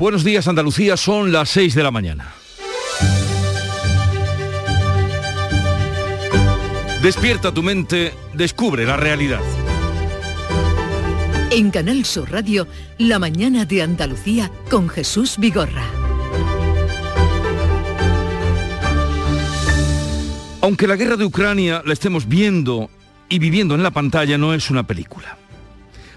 Buenos días Andalucía, son las 6 de la mañana. Despierta tu mente, descubre la realidad. En Canal Sur Radio, La mañana de Andalucía con Jesús Vigorra. Aunque la guerra de Ucrania la estemos viendo y viviendo en la pantalla, no es una película.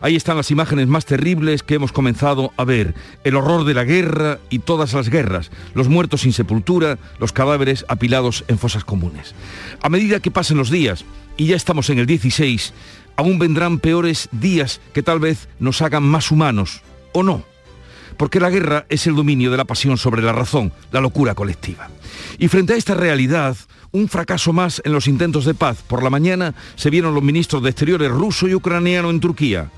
Ahí están las imágenes más terribles que hemos comenzado a ver. El horror de la guerra y todas las guerras. Los muertos sin sepultura, los cadáveres apilados en fosas comunes. A medida que pasen los días, y ya estamos en el 16, aún vendrán peores días que tal vez nos hagan más humanos, o no. Porque la guerra es el dominio de la pasión sobre la razón, la locura colectiva. Y frente a esta realidad, un fracaso más en los intentos de paz. Por la mañana se vieron los ministros de Exteriores ruso y ucraniano en Turquía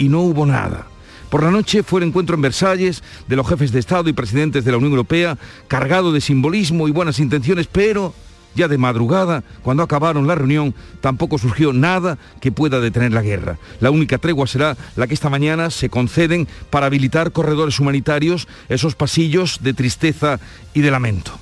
y no hubo nada. Por la noche fue el encuentro en Versalles de los jefes de Estado y presidentes de la Unión Europea, cargado de simbolismo y buenas intenciones, pero ya de madrugada, cuando acabaron la reunión, tampoco surgió nada que pueda detener la guerra. La única tregua será la que esta mañana se conceden para habilitar corredores humanitarios, esos pasillos de tristeza y de lamento.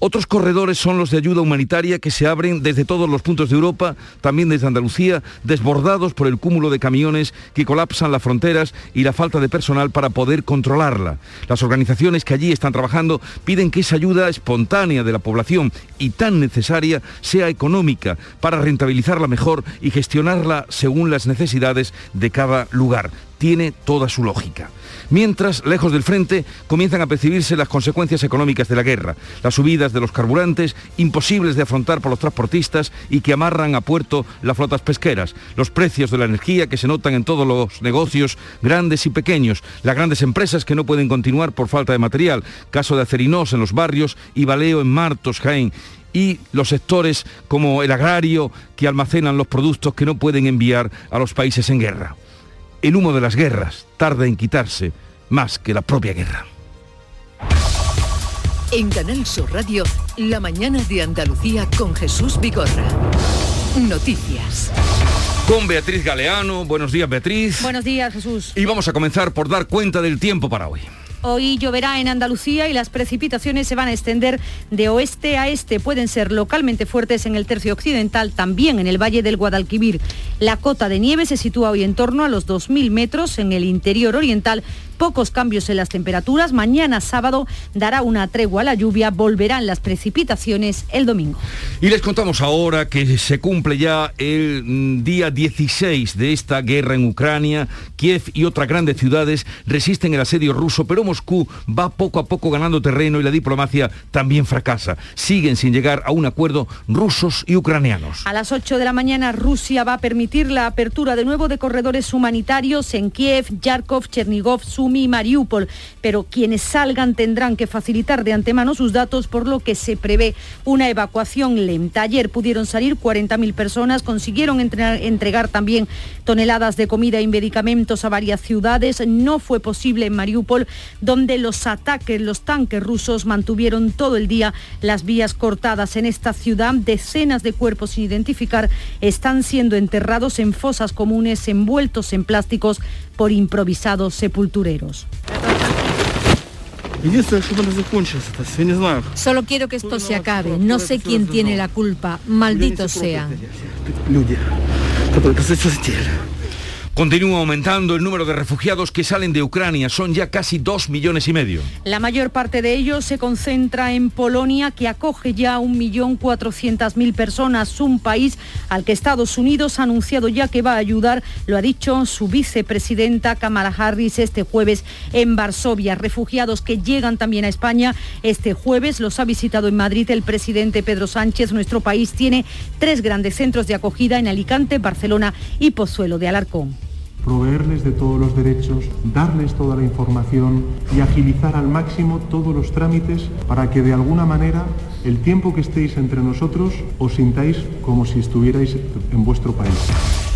Otros corredores son los de ayuda humanitaria que se abren desde todos los puntos de Europa, también desde Andalucía, desbordados por el cúmulo de camiones que colapsan las fronteras y la falta de personal para poder controlarla. Las organizaciones que allí están trabajando piden que esa ayuda espontánea de la población y tan necesaria sea económica para rentabilizarla mejor y gestionarla según las necesidades de cada lugar tiene toda su lógica. Mientras, lejos del frente, comienzan a percibirse las consecuencias económicas de la guerra, las subidas de los carburantes, imposibles de afrontar por los transportistas y que amarran a puerto las flotas pesqueras, los precios de la energía que se notan en todos los negocios, grandes y pequeños, las grandes empresas que no pueden continuar por falta de material, caso de Acerinos en los barrios y Baleo en Martos, Jaén, y los sectores como el agrario que almacenan los productos que no pueden enviar a los países en guerra. El humo de las guerras tarda en quitarse más que la propia guerra. En Canal Sur Radio, la mañana de Andalucía con Jesús Bigorra. Noticias. Con Beatriz Galeano. Buenos días, Beatriz. Buenos días, Jesús. Y vamos a comenzar por dar cuenta del tiempo para hoy. Hoy lloverá en Andalucía y las precipitaciones se van a extender de oeste a este. Pueden ser localmente fuertes en el tercio occidental, también en el valle del Guadalquivir. La cota de nieve se sitúa hoy en torno a los 2.000 metros en el interior oriental pocos cambios en las temperaturas. Mañana sábado dará una tregua a la lluvia, volverán las precipitaciones el domingo. Y les contamos ahora que se cumple ya el mm, día 16 de esta guerra en Ucrania. Kiev y otras grandes ciudades resisten el asedio ruso, pero Moscú va poco a poco ganando terreno y la diplomacia también fracasa. Siguen sin llegar a un acuerdo rusos y ucranianos. A las 8 de la mañana Rusia va a permitir la apertura de nuevo de corredores humanitarios en Kiev, Yarkov, Chernigov, Sum y Mariupol, pero quienes salgan tendrán que facilitar de antemano sus datos, por lo que se prevé una evacuación lenta. Ayer pudieron salir 40.000 personas, consiguieron entregar también toneladas de comida y medicamentos a varias ciudades. No fue posible en Mariupol, donde los ataques, los tanques rusos mantuvieron todo el día las vías cortadas en esta ciudad. Decenas de cuerpos sin identificar están siendo enterrados en fosas comunes envueltos en plásticos por improvisados sepultureros. Solo quiero que esto se acabe. No sé quién tiene la culpa. Malditos sean. Continúa aumentando el número de refugiados que salen de Ucrania. Son ya casi dos millones y medio. La mayor parte de ellos se concentra en Polonia, que acoge ya 1.400.000 personas, un país al que Estados Unidos ha anunciado ya que va a ayudar, lo ha dicho su vicepresidenta Kamala Harris este jueves en Varsovia. Refugiados que llegan también a España este jueves, los ha visitado en Madrid el presidente Pedro Sánchez. Nuestro país tiene tres grandes centros de acogida en Alicante, Barcelona y Pozuelo de Alarcón proveerles de todos los derechos, darles toda la información y agilizar al máximo todos los trámites para que de alguna manera el tiempo que estéis entre nosotros os sintáis como si estuvierais en vuestro país.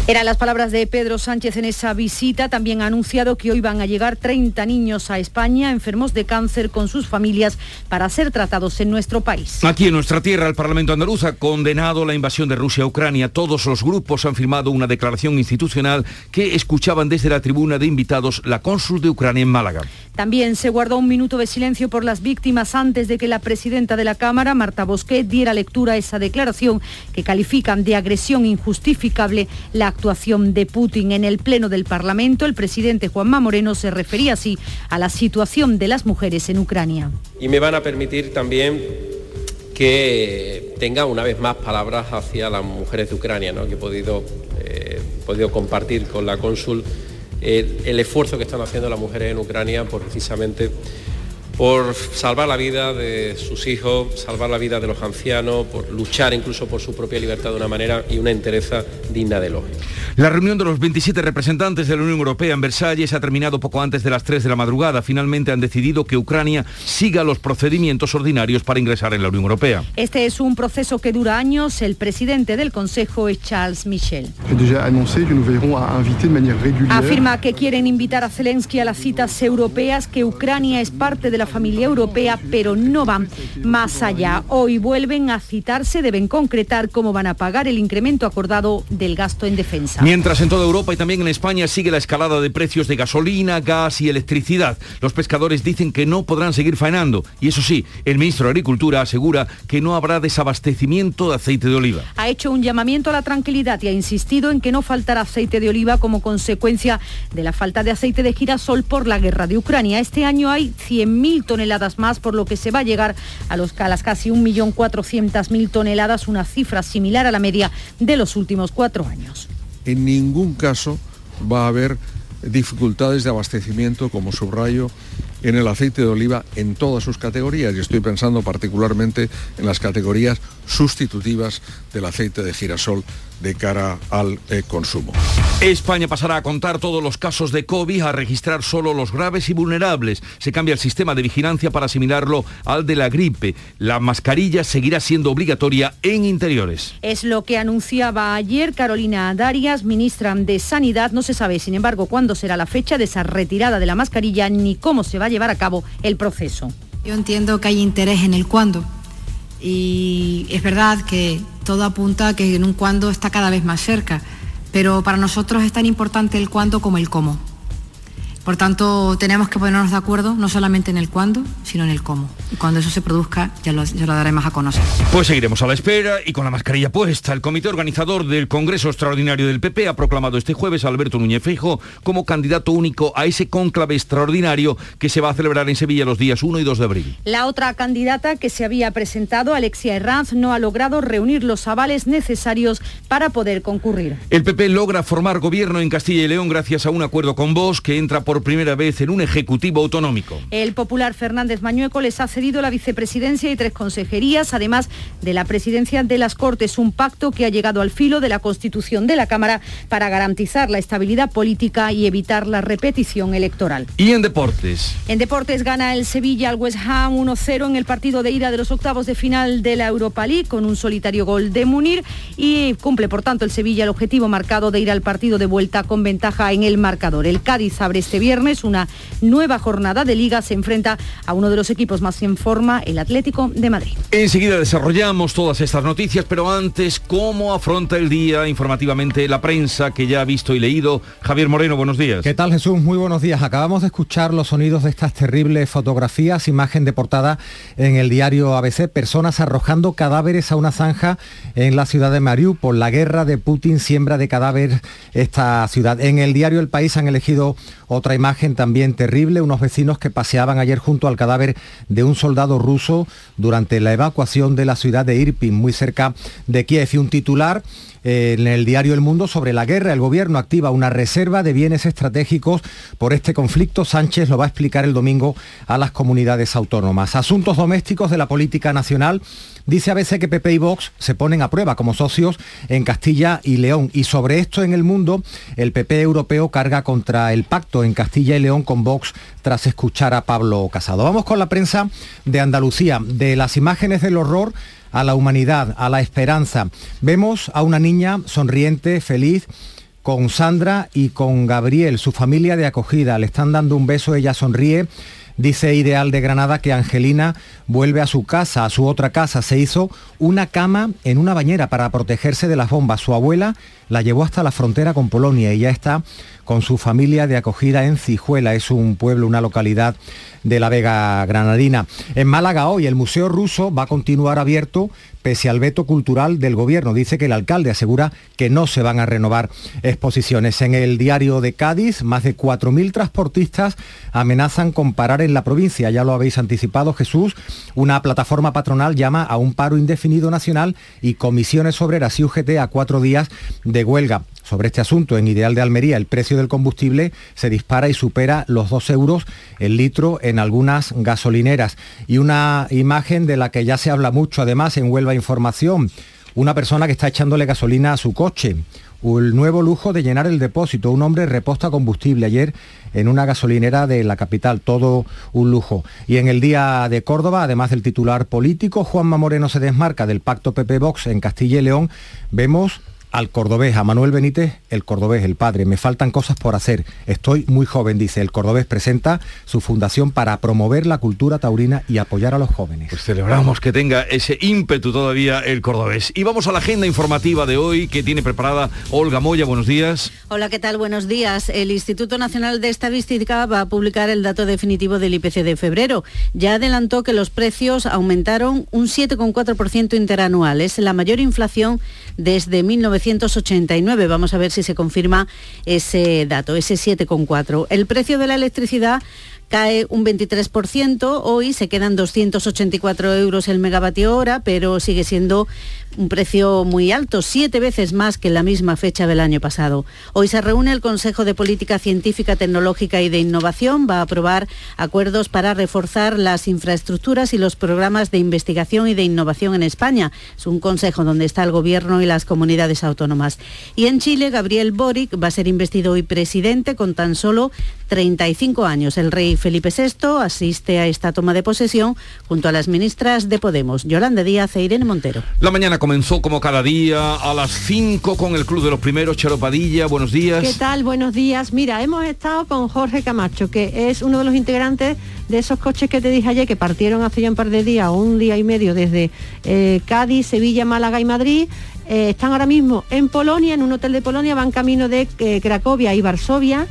Eran las palabras de Pedro Sánchez en esa visita. También ha anunciado que hoy van a llegar 30 niños a España enfermos de cáncer con sus familias para ser tratados en nuestro país. Aquí en nuestra tierra, el Parlamento andaluz ha condenado la invasión de Rusia a Ucrania. Todos los grupos han firmado una declaración institucional que escuchaban desde la tribuna de invitados la cónsul de Ucrania en Málaga. También se guardó un minuto de silencio por las víctimas antes de que la presidenta de la Cámara, Marta Bosquet, diera lectura a esa declaración que califican de agresión injustificable la actuación de Putin. En el Pleno del Parlamento, el presidente Juanma Moreno se refería así a la situación de las mujeres en Ucrania. Y me van a permitir también que tenga una vez más palabras hacia las mujeres de Ucrania, que he podido, eh, podido compartir con la cónsul eh, el esfuerzo que están haciendo las mujeres en Ucrania por precisamente por salvar la vida de sus hijos, salvar la vida de los ancianos, por luchar incluso por su propia libertad de una manera y una entereza digna de elogio. La reunión de los 27 representantes de la Unión Europea en Versalles ha terminado poco antes de las 3 de la madrugada. Finalmente han decidido que Ucrania siga los procedimientos ordinarios para ingresar en la Unión Europea. Este es un proceso que dura años. El presidente del Consejo es Charles Michel. Afirma que quieren invitar a Zelensky a las citas europeas, que Ucrania es parte de la familia europea, pero no van más allá. Hoy vuelven a citarse, deben concretar cómo van a pagar el incremento acordado del gasto en defensa. Mientras en toda Europa y también en España sigue la escalada de precios de gasolina, gas y electricidad. Los pescadores dicen que no podrán seguir faenando. Y eso sí, el ministro de Agricultura asegura que no habrá desabastecimiento de aceite de oliva. Ha hecho un llamamiento a la tranquilidad y ha insistido en que no faltará aceite de oliva como consecuencia de la falta de aceite de girasol por la guerra de Ucrania. Este año hay 100.000 toneladas más, por lo que se va a llegar a, los, a las casi 1.400.000 toneladas, una cifra similar a la media de los últimos cuatro años. En ningún caso va a haber dificultades de abastecimiento, como subrayo, en el aceite de oliva en todas sus categorías y estoy pensando particularmente en las categorías sustitutivas del aceite de girasol de cara al eh, consumo. España pasará a contar todos los casos de COVID, a registrar solo los graves y vulnerables. Se cambia el sistema de vigilancia para asimilarlo al de la gripe. La mascarilla seguirá siendo obligatoria en interiores. Es lo que anunciaba ayer Carolina Darias, ministra de Sanidad. No se sabe, sin embargo, cuándo será la fecha de esa retirada de la mascarilla ni cómo se va a llevar a cabo el proceso. Yo entiendo que hay interés en el cuándo y es verdad que todo apunta a que en un cuándo está cada vez más cerca, pero para nosotros es tan importante el cuándo como el cómo. Por tanto, tenemos que ponernos de acuerdo no solamente en el cuándo, sino en el cómo. Y cuando eso se produzca, ya lo, ya lo daremos a conocer. Pues seguiremos a la espera y con la mascarilla puesta. El comité organizador del Congreso Extraordinario del PP ha proclamado este jueves a Alberto Núñez Feijóo como candidato único a ese cónclave extraordinario que se va a celebrar en Sevilla los días 1 y 2 de abril. La otra candidata que se había presentado, Alexia Herranz, no ha logrado reunir los avales necesarios para poder concurrir. El PP logra formar gobierno en Castilla y León gracias a un acuerdo con Vox que entra por por primera vez en un ejecutivo autonómico. El popular Fernández Mañueco les ha cedido la vicepresidencia y tres consejerías, además de la presidencia de las Cortes, un pacto que ha llegado al filo de la constitución de la Cámara para garantizar la estabilidad política y evitar la repetición electoral. Y en deportes. En deportes gana el Sevilla al West Ham 1-0 en el partido de ida de los octavos de final de la Europa League con un solitario gol de Munir y cumple por tanto el Sevilla el objetivo marcado de ir al partido de vuelta con ventaja en el marcador. El Cádiz abre este viernes una nueva jornada de liga. Se enfrenta a uno de los equipos más en forma, el Atlético de Madrid. Enseguida desarrollamos todas estas noticias, pero antes, ¿cómo afronta el día informativamente la prensa que ya ha visto y leído? Javier Moreno, buenos días. ¿Qué tal Jesús? Muy buenos días. Acabamos de escuchar los sonidos de estas terribles fotografías, imagen de portada en el diario ABC, personas arrojando cadáveres a una zanja en la ciudad de Mariupol. La guerra de Putin siembra de cadáveres esta ciudad. En el diario El País han elegido otra imagen también terrible, unos vecinos que paseaban ayer junto al cadáver de un soldado ruso durante la evacuación de la ciudad de Irpin, muy cerca de Kiev. Y un titular en el diario El Mundo sobre la guerra. El gobierno activa una reserva de bienes estratégicos por este conflicto. Sánchez lo va a explicar el domingo a las comunidades autónomas. Asuntos domésticos de la política nacional. Dice a veces que PP y Vox se ponen a prueba como socios en Castilla y León. Y sobre esto en el mundo, el PP europeo carga contra el pacto en Castilla y León con Vox tras escuchar a Pablo Casado. Vamos con la prensa de Andalucía. De las imágenes del horror a la humanidad, a la esperanza. Vemos a una niña sonriente, feliz, con Sandra y con Gabriel, su familia de acogida. Le están dando un beso, ella sonríe. Dice Ideal de Granada que Angelina vuelve a su casa, a su otra casa. Se hizo una cama en una bañera para protegerse de las bombas. Su abuela la llevó hasta la frontera con Polonia y ya está con su familia de acogida en Cijuela. Es un pueblo, una localidad de la Vega Granadina. En Málaga hoy el Museo Ruso va a continuar abierto pese al veto cultural del gobierno. Dice que el alcalde asegura que no se van a renovar exposiciones. En el diario de Cádiz, más de 4.000 transportistas amenazan con parar en la provincia. Ya lo habéis anticipado, Jesús. Una plataforma patronal llama a un paro indefinido nacional y comisiones obreras y UGT a cuatro días de huelga sobre este asunto. En Ideal de Almería el precio del combustible se dispara y supera los 2 euros el litro en algunas gasolineras. Y una imagen de la que ya se habla mucho además en Huelva Información. Una persona que está echándole gasolina a su coche. El nuevo lujo de llenar el depósito. Un hombre reposta combustible ayer en una gasolinera de la capital. Todo un lujo. Y en el día de Córdoba, además del titular político, Juanma Moreno se desmarca del pacto PP-Vox en Castilla y León. Vemos al cordobés, a Manuel Benítez, el cordobés, el padre. Me faltan cosas por hacer. Estoy muy joven, dice. El cordobés presenta su fundación para promover la cultura taurina y apoyar a los jóvenes. Pues celebramos que tenga ese ímpetu todavía el cordobés. Y vamos a la agenda informativa de hoy que tiene preparada Olga Moya. Buenos días. Hola, ¿qué tal? Buenos días. El Instituto Nacional de Estadística va a publicar el dato definitivo del IPC de febrero. Ya adelantó que los precios aumentaron un 7,4% interanual. Es la mayor inflación desde 1989. Vamos a ver si se confirma ese dato, ese 7,4. El precio de la electricidad cae un 23%, hoy se quedan 284 euros el megavatio hora, pero sigue siendo un precio muy alto, siete veces más que en la misma fecha del año pasado. Hoy se reúne el Consejo de Política Científica, Tecnológica y de Innovación. Va a aprobar acuerdos para reforzar las infraestructuras y los programas de investigación y de innovación en España. Es un consejo donde está el Gobierno y las comunidades autónomas. Y en Chile, Gabriel Boric va a ser investido hoy presidente con tan solo 35 años. El rey Felipe VI asiste a esta toma de posesión junto a las ministras de Podemos, Yolanda Díaz e Irene Montero. La mañana comenzó como cada día a las 5 con el Club de los Primeros, Charo Padilla, buenos días. ¿Qué tal? Buenos días. Mira, hemos estado con Jorge Camacho, que es uno de los integrantes de esos coches que te dije ayer que partieron hace ya un par de días un día y medio desde eh, Cádiz, Sevilla, Málaga y Madrid eh, están ahora mismo en Polonia, en un hotel de Polonia, van camino de eh, Cracovia y Varsovia.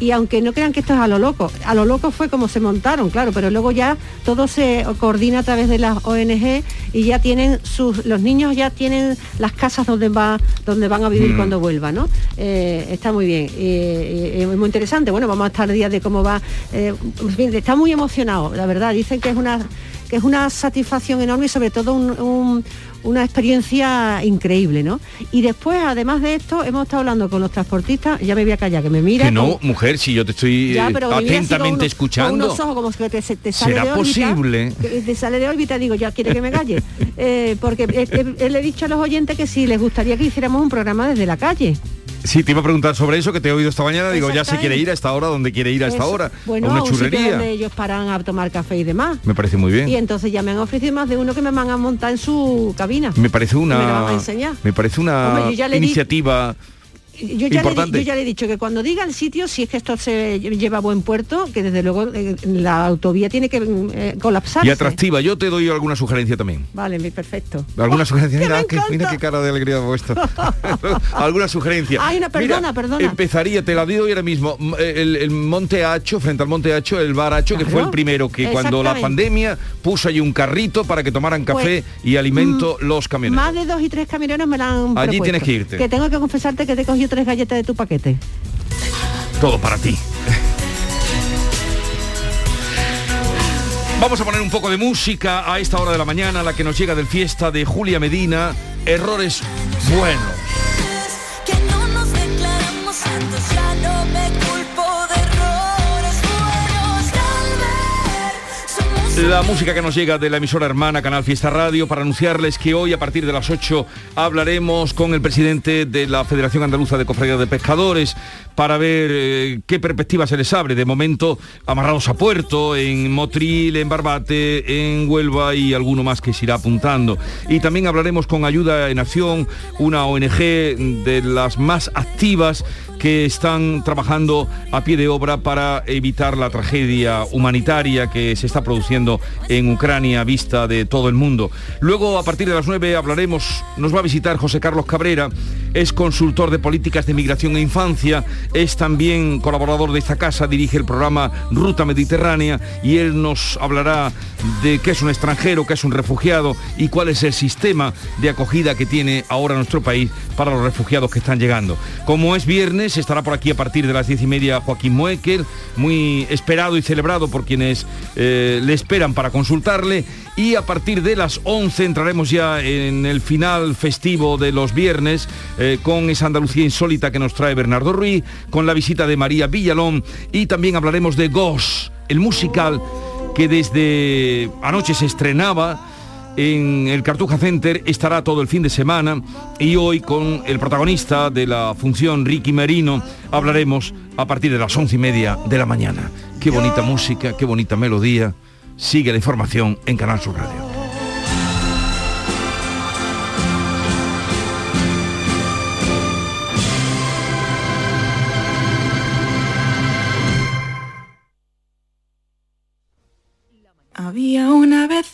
Y aunque no crean que esto es a lo loco, a lo loco fue como se montaron, claro, pero luego ya todo se coordina a través de las ONG y ya tienen sus, los niños ya tienen las casas donde va, donde van a vivir mm. cuando vuelvan, ¿no? Eh, está muy bien, es muy interesante. Bueno, vamos a estar días de cómo va. está muy emocionado, la verdad. Dicen que es una que es una satisfacción enorme y sobre todo un una experiencia increíble, ¿no? Y después, además de esto, hemos estado hablando con los transportistas, ya me voy a callar, que me mira. Que no, mujer, si yo te estoy atentamente escuchando. unos ojos como que te, sale ¿Será de órbita, posible? te sale de órbita, digo, ya quiere que me calle. Eh, porque le he dicho a los oyentes que sí, les gustaría que hiciéramos un programa desde la calle. Sí, te iba a preguntar sobre eso que te he oído esta mañana. Digo, ya se quiere ir a esta hora, ¿dónde quiere ir a esta hora? Bueno, a una churrería. donde ellos paran a tomar café y demás. Me parece muy bien. Y entonces ya me han ofrecido más de uno que me van a montar en su cabina. Me parece una. Me, van a enseñar. me parece una iniciativa yo ya, le, ya, le, he dicho que cuando diga el sitio, si es que esto se lleva a buen puerto, que desde luego eh, la autovía tiene que eh, colapsar. Y atractiva, yo te doy alguna sugerencia también. Vale, perfecto. ¿Alguna sugerencia? Mira, qué cara de alegría puesto. ¿Alguna sugerencia? Ay, una perdona, perdona. Empezaría, te la digo ahora mismo, el, Monte Hacho, frente al Monte Hacho, el Bar Hacho, que fue el primero que cuando la pandemia puso allí un carrito para que tomaran pues, café y alimento mm, los camioneros. Más de dos y tres camioneros me la han Allí tienes que irte. Que tengo que confesarte que te tres galletas de tu paquete. Todo para ti. Vamos a poner un poco de música a esta hora de la mañana, la que nos llega del fiesta de Julia Medina, Errores Buenos. La música que nos llega de la emisora hermana Canal Fiesta Radio para anunciarles que hoy a partir de las 8 hablaremos con el presidente de la Federación Andaluza de Cofradía de Pescadores para ver eh, qué perspectiva se les abre. De momento amarrados a puerto en Motril, en Barbate, en Huelva y alguno más que se irá apuntando. Y también hablaremos con Ayuda en Acción, una ONG de las más activas que están trabajando a pie de obra para evitar la tragedia humanitaria que se está produciendo en Ucrania a vista de todo el mundo. Luego, a partir de las 9, hablaremos, nos va a visitar José Carlos Cabrera, es consultor de políticas de migración e infancia, es también colaborador de esta casa, dirige el programa Ruta Mediterránea y él nos hablará de qué es un extranjero, qué es un refugiado y cuál es el sistema de acogida que tiene ahora nuestro país para los refugiados que están llegando. Como es viernes, estará por aquí a partir de las diez y media Joaquín Muekel, muy esperado y celebrado por quienes eh, le esperan para consultarle. Y a partir de las 11 entraremos ya en el final festivo de los viernes eh, con esa Andalucía insólita que nos trae Bernardo Ruiz, con la visita de María Villalón y también hablaremos de Ghost, el musical que desde anoche se estrenaba en el Cartuja Center estará todo el fin de semana y hoy con el protagonista de la función Ricky Merino hablaremos a partir de las once y media de la mañana. Qué bonita música, qué bonita melodía. Sigue la información en Canal Sur Radio. Había una vez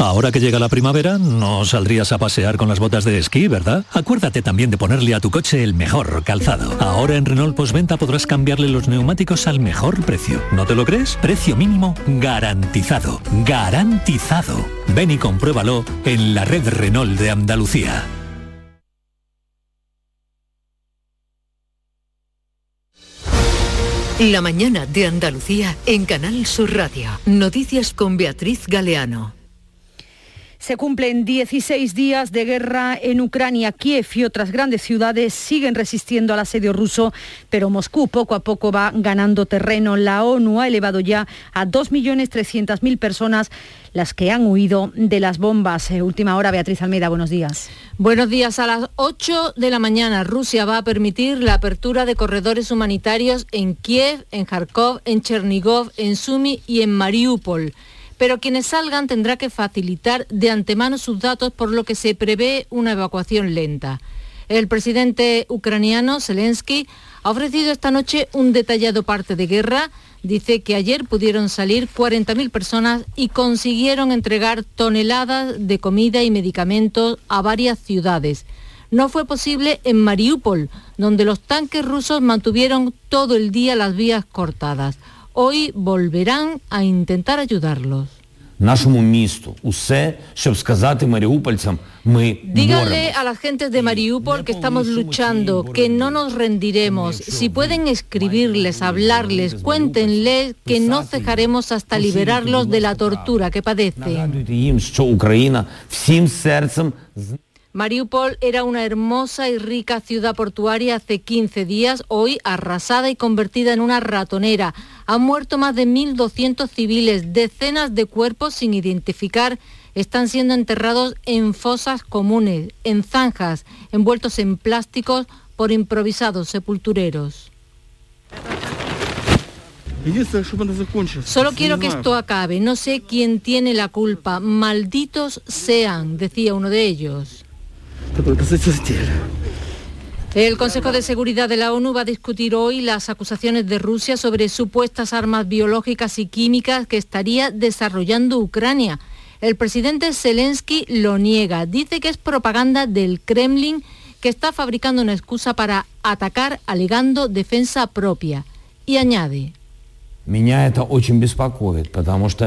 Ahora que llega la primavera, no saldrías a pasear con las botas de esquí, ¿verdad? Acuérdate también de ponerle a tu coche el mejor calzado. Ahora en Renault Postventa podrás cambiarle los neumáticos al mejor precio. ¿No te lo crees? Precio mínimo garantizado. Garantizado. Ven y compruébalo en la red Renault de Andalucía. La mañana de Andalucía en Canal Sur Radio. Noticias con Beatriz Galeano. Se cumplen 16 días de guerra en Ucrania. Kiev y otras grandes ciudades siguen resistiendo al asedio ruso, pero Moscú poco a poco va ganando terreno. La ONU ha elevado ya a 2.300.000 personas las que han huido de las bombas. Eh, última hora, Beatriz Almeida, buenos días. Buenos días. A las 8 de la mañana, Rusia va a permitir la apertura de corredores humanitarios en Kiev, en Kharkov, en Chernigov, en Sumi y en Mariupol pero quienes salgan tendrá que facilitar de antemano sus datos, por lo que se prevé una evacuación lenta. El presidente ucraniano Zelensky ha ofrecido esta noche un detallado parte de guerra. Dice que ayer pudieron salir 40.000 personas y consiguieron entregar toneladas de comida y medicamentos a varias ciudades. No fue posible en Mariupol, donde los tanques rusos mantuvieron todo el día las vías cortadas hoy volverán a intentar ayudarlos. Díganle a las gentes de Mariupol que estamos luchando, que no nos rendiremos. Si pueden escribirles, hablarles, cuéntenles que no cejaremos hasta liberarlos de la tortura que padecen. Mariupol era una hermosa y rica ciudad portuaria hace 15 días, hoy arrasada y convertida en una ratonera. Han muerto más de 1.200 civiles, decenas de cuerpos sin identificar están siendo enterrados en fosas comunes, en zanjas, envueltos en plásticos por improvisados sepultureros. Solo quiero que esto acabe. No sé quién tiene la culpa. Malditos sean, decía uno de ellos. El Consejo de Seguridad de la ONU va a discutir hoy las acusaciones de Rusia sobre supuestas armas biológicas y químicas que estaría desarrollando Ucrania. El presidente Zelensky lo niega, dice que es propaganda del Kremlin que está fabricando una excusa para atacar alegando defensa propia. Y añade,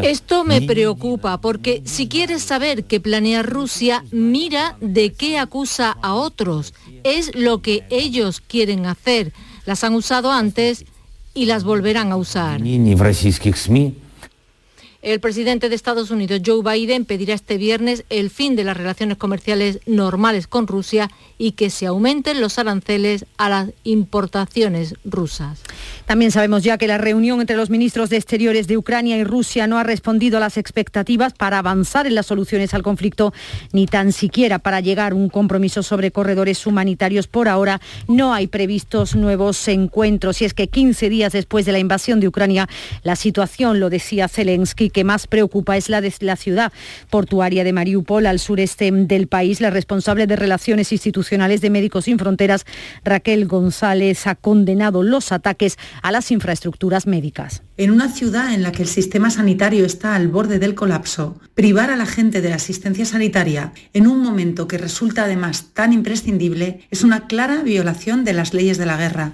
esto me preocupa porque si quieres saber qué planea Rusia, mira de qué acusa a otros. Es lo que ellos quieren hacer. Las han usado antes y las volverán a usar. El presidente de Estados Unidos, Joe Biden, pedirá este viernes el fin de las relaciones comerciales normales con Rusia y que se aumenten los aranceles a las importaciones rusas. También sabemos ya que la reunión entre los ministros de Exteriores de Ucrania y Rusia no ha respondido a las expectativas para avanzar en las soluciones al conflicto, ni tan siquiera para llegar a un compromiso sobre corredores humanitarios. Por ahora no hay previstos nuevos encuentros. Y es que 15 días después de la invasión de Ucrania, la situación, lo decía Zelensky, que más preocupa es la de la ciudad portuaria de Mariupol, al sureste del país. La responsable de Relaciones Institucionales de Médicos Sin Fronteras, Raquel González, ha condenado los ataques a las infraestructuras médicas. En una ciudad en la que el sistema sanitario está al borde del colapso, privar a la gente de la asistencia sanitaria en un momento que resulta además tan imprescindible es una clara violación de las leyes de la guerra.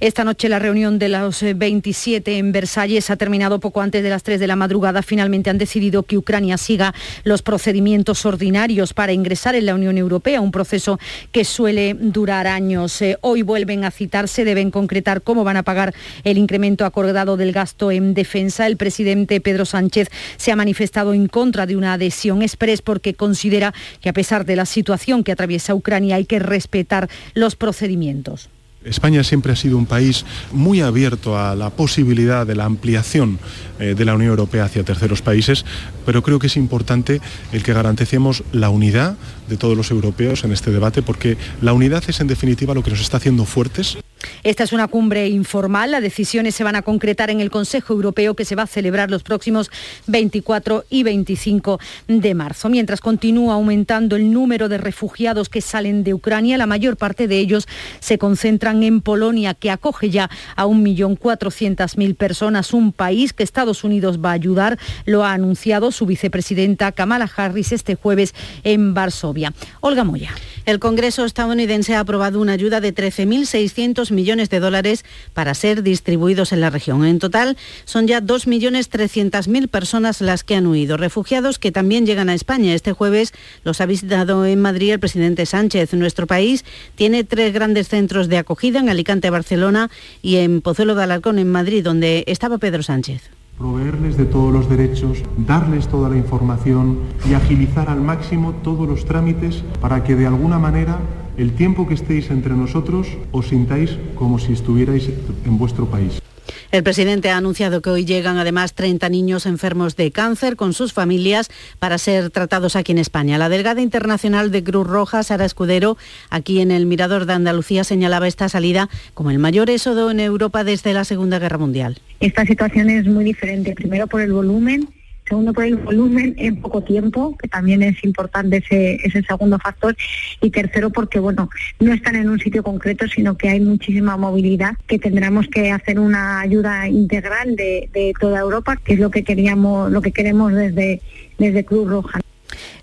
Esta noche la reunión de los 27 eh, en Versalles ha terminado poco antes de las 3 de la madrugada. Finalmente han decidido que Ucrania siga los procedimientos ordinarios para ingresar en la Unión Europea, un proceso que suele durar años. Eh, hoy vuelven a citarse, deben concretar cómo van a pagar el incremento acordado del gasto en defensa. El presidente Pedro Sánchez se ha manifestado en contra de una adhesión express porque considera que a pesar de la situación que atraviesa Ucrania hay que respetar los procedimientos. España siempre ha sido un país muy abierto a la posibilidad de la ampliación eh, de la Unión Europea hacia terceros países, pero creo que es importante el que garanticemos la unidad de todos los europeos en este debate, porque la unidad es en definitiva lo que nos está haciendo fuertes. Esta es una cumbre informal. Las decisiones se van a concretar en el Consejo Europeo que se va a celebrar los próximos 24 y 25 de marzo. Mientras continúa aumentando el número de refugiados que salen de Ucrania, la mayor parte de ellos se concentran en Polonia, que acoge ya a 1.400.000 personas, un país que Estados Unidos va a ayudar. Lo ha anunciado su vicepresidenta Kamala Harris este jueves en Varsovia. Olga Moya. El Congreso estadounidense ha aprobado una ayuda de 13.600 millones de dólares para ser distribuidos en la región. En total, son ya 2.300.000 personas las que han huido. Refugiados que también llegan a España. Este jueves los ha visitado en Madrid el presidente Sánchez. Nuestro país tiene tres grandes centros de acogida en Alicante, Barcelona y en Pozuelo de Alarcón, en Madrid, donde estaba Pedro Sánchez proveerles de todos los derechos, darles toda la información y agilizar al máximo todos los trámites para que de alguna manera el tiempo que estéis entre nosotros os sintáis como si estuvierais en vuestro país. El presidente ha anunciado que hoy llegan además 30 niños enfermos de cáncer con sus familias para ser tratados aquí en España. La delegada internacional de Cruz Roja, Sara Escudero, aquí en el Mirador de Andalucía señalaba esta salida como el mayor éxodo en Europa desde la Segunda Guerra Mundial. Esta situación es muy diferente, primero por el volumen segundo por el volumen en poco tiempo, que también es importante ese, ese segundo factor, y tercero porque bueno, no están en un sitio concreto, sino que hay muchísima movilidad, que tendremos que hacer una ayuda integral de, toda Europa, que es lo que queríamos, lo que queremos desde, desde Cruz Roja.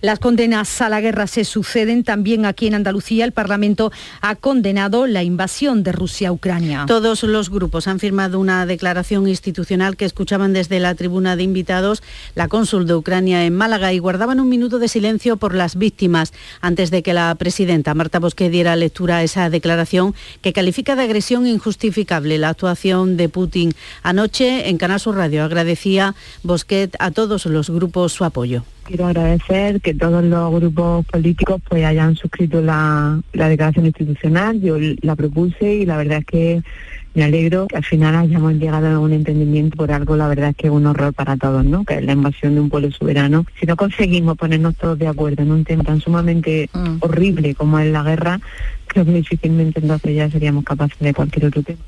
Las condenas a la guerra se suceden también aquí en Andalucía. El Parlamento ha condenado la invasión de Rusia a Ucrania. Todos los grupos han firmado una declaración institucional que escuchaban desde la tribuna de invitados la cónsul de Ucrania en Málaga y guardaban un minuto de silencio por las víctimas antes de que la presidenta Marta Bosquet diera lectura a esa declaración que califica de agresión injustificable la actuación de Putin. Anoche en Canal Sur Radio agradecía Bosquet a todos los grupos su apoyo. Quiero agradecer que todos los grupos políticos pues hayan suscrito la, declaración institucional. Yo la propuse y la verdad es que me alegro que al final hayamos llegado a un entendimiento por algo, la verdad es que es un horror para todos, ¿no? Que es la invasión de un pueblo soberano. Si no conseguimos ponernos todos de acuerdo en un tema tan sumamente mm. horrible como es la guerra, creo que difícilmente entonces ya seríamos capaces de cualquier otro tema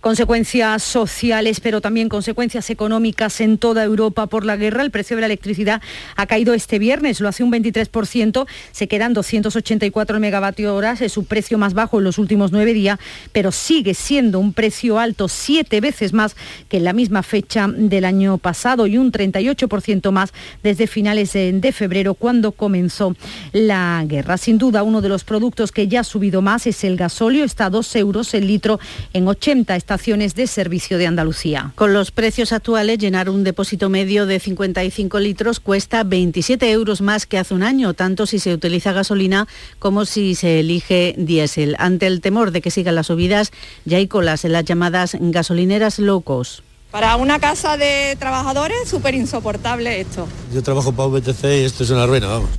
consecuencias sociales, pero también consecuencias económicas en toda Europa por la guerra. El precio de la electricidad ha caído este viernes, lo hace un 23%, se quedan 284 megavatios horas, es su precio más bajo en los últimos nueve días, pero sigue siendo un precio alto, siete veces más que en la misma fecha del año pasado y un 38% más desde finales de febrero, cuando comenzó la guerra. Sin duda, uno de los productos que ya ha subido más es el gasóleo, está a 2 euros el litro en 80 estaciones de servicio de Andalucía. Con los precios actuales, llenar un depósito medio de 55 litros cuesta 27 euros más que hace un año, tanto si se utiliza gasolina como si se elige diésel. Ante el temor de que sigan las subidas, ya hay colas en las llamadas gasolineras locos. Para una casa de trabajadores, súper insoportable esto. Yo trabajo para VTC y esto es una ruina, vamos.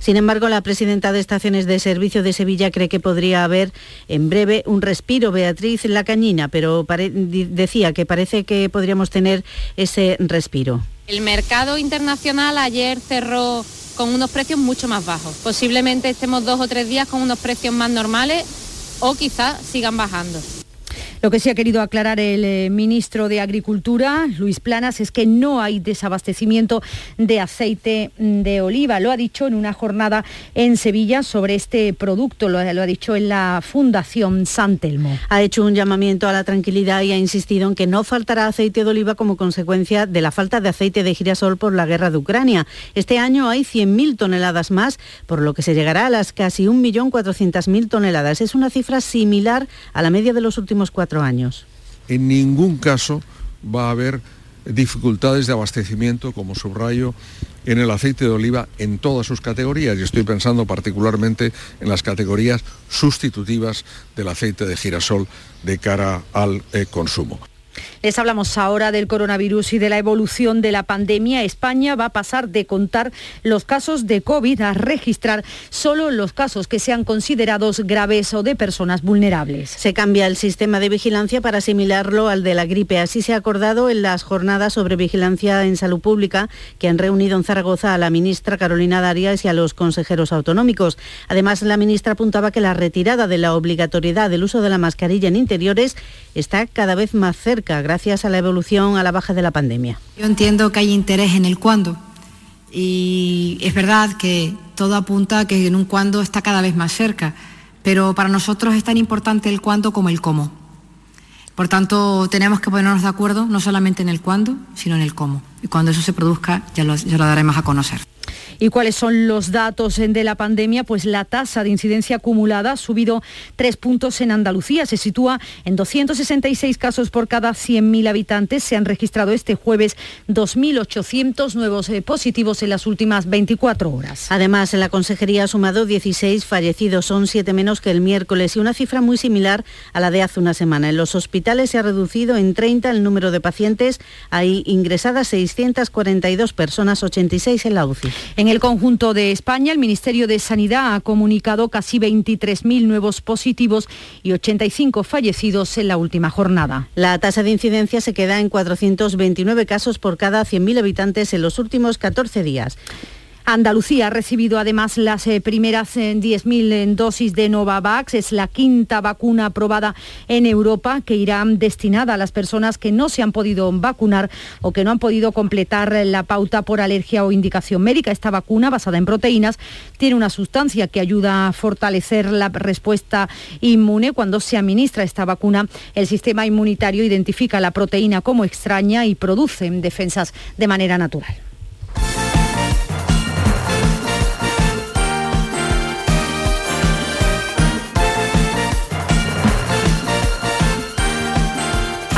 Sin embargo, la presidenta de Estaciones de Servicio de Sevilla cree que podría haber en breve un respiro, Beatriz La Cañina, pero decía que parece que podríamos tener ese respiro. El mercado internacional ayer cerró con unos precios mucho más bajos. Posiblemente estemos dos o tres días con unos precios más normales o quizás sigan bajando. Lo que sí ha querido aclarar el eh, ministro de Agricultura, Luis Planas, es que no hay desabastecimiento de aceite de oliva. Lo ha dicho en una jornada en Sevilla sobre este producto, lo, ha dicho en la Fundación San Telmo. Ha hecho un llamamiento a la tranquilidad y ha insistido en que no faltará aceite de oliva como consecuencia de la falta de aceite de girasol por la guerra de Ucrania. Este año hay 100.000 toneladas más, por lo que se llegará a las casi 1.400.000 toneladas. Es una cifra similar a la media de los últimos cuatro En ningún caso va a haber dificultades de abastecimiento, como subrayo, en el aceite de oliva en todas sus categorías y estoy pensando particularmente en las categorías sustitutivas del aceite de girasol de cara al eh, consumo. Les hablamos ahora del coronavirus y de la evolución de la pandemia. España va a pasar de contar los casos de COVID a registrar solo los casos que sean considerados graves o de personas vulnerables. Se cambia el sistema de vigilancia para asimilarlo al de la gripe. Así se ha acordado en las jornadas sobre vigilancia en salud pública que han reunido en Zaragoza a la ministra Carolina Darias y a los consejeros autonómicos. Además, la ministra apuntaba que la retirada de la obligatoriedad del uso de la mascarilla en interiores está cada vez más cerca gracias a la evolución a la baja de la pandemia. Yo entiendo que hay interés en el cuándo y es verdad que todo apunta a que en un cuándo está cada vez más cerca, pero para nosotros es tan importante el cuándo como el cómo. Por tanto, tenemos que ponernos de acuerdo no solamente en el cuándo, sino en el cómo. Y cuando eso se produzca, ya lo, ya lo daremos a conocer. ¿Y cuáles son los datos de la pandemia? Pues la tasa de incidencia acumulada ha subido tres puntos en Andalucía. Se sitúa en 266 casos por cada 100.000 habitantes. Se han registrado este jueves 2.800 nuevos eh, positivos en las últimas 24 horas. Además, la Consejería ha sumado 16 fallecidos. Son siete menos que el miércoles y una cifra muy similar a la de hace una semana. En los hospitales se ha reducido en 30 el número de pacientes. Hay ingresadas 642 personas, 86 en la UCI. En el conjunto de España, el Ministerio de Sanidad ha comunicado casi 23.000 nuevos positivos y 85 fallecidos en la última jornada. La tasa de incidencia se queda en 429 casos por cada 100.000 habitantes en los últimos 14 días. Andalucía ha recibido además las eh, primeras 10.000 eh, dosis de Novavax. Es la quinta vacuna aprobada en Europa que irá destinada a las personas que no se han podido vacunar o que no han podido completar la pauta por alergia o indicación médica. Esta vacuna, basada en proteínas, tiene una sustancia que ayuda a fortalecer la respuesta inmune. Cuando se administra esta vacuna, el sistema inmunitario identifica la proteína como extraña y produce defensas de manera natural.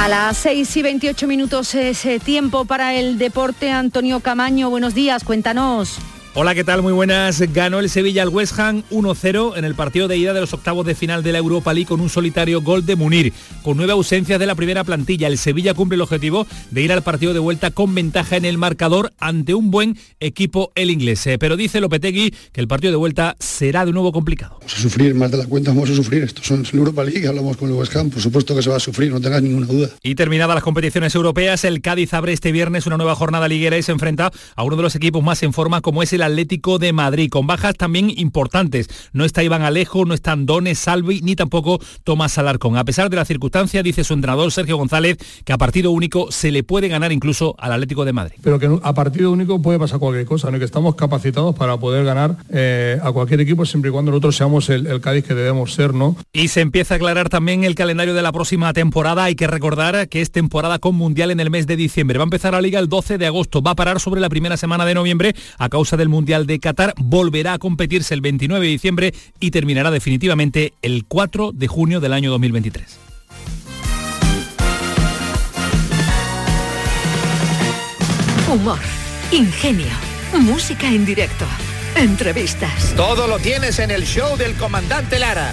A las 6 y 28 minutos es eh, tiempo para el deporte. Antonio Camaño, buenos días, cuéntanos. Hola, ¿qué tal? Muy buenas. Ganó el Sevilla al West Ham 1-0 en el partido de ida de los octavos de final de la Europa League con un solitario gol de Munir. Con nueve ausencias de la primera plantilla, el Sevilla cumple el objetivo de ir al partido de vuelta con ventaja en el marcador ante un buen equipo el inglés. Eh, pero dice Lopetegui que el partido de vuelta será de nuevo complicado. Vamos a sufrir más de la cuenta, vamos a sufrir. Esto son la Europa League, hablamos con el West Ham, por supuesto que se va a sufrir, no tengas ninguna duda. Y terminadas las competiciones europeas, el Cádiz abre este viernes una nueva jornada liguera y se enfrenta a uno de los equipos más en forma como es el Atlético de Madrid, con bajas también importantes. No está Iván Alejo, no están Dones, Salvi, ni tampoco Tomás Alarcón. A pesar de la circunstancia, dice su entrenador Sergio González, que a partido único se le puede ganar incluso al Atlético de Madrid. Pero que a partido único puede pasar cualquier cosa, ¿no? que estamos capacitados para poder ganar eh, a cualquier equipo siempre y cuando nosotros seamos el, el, Cádiz que debemos ser, ¿no? Y se empieza a aclarar también el calendario de la próxima temporada. Hay que recordar que es temporada con Mundial en el mes de diciembre. Va a empezar la liga el 12 de agosto. Va a parar sobre la primera semana de noviembre a causa del Mundial de Qatar. Volverá a competirse el 29 de diciembre y terminará definitivamente el 4 de junio del año 2023. Humor, ingenio, música en directo, entrevistas. Todo lo tienes en el show del comandante Lara.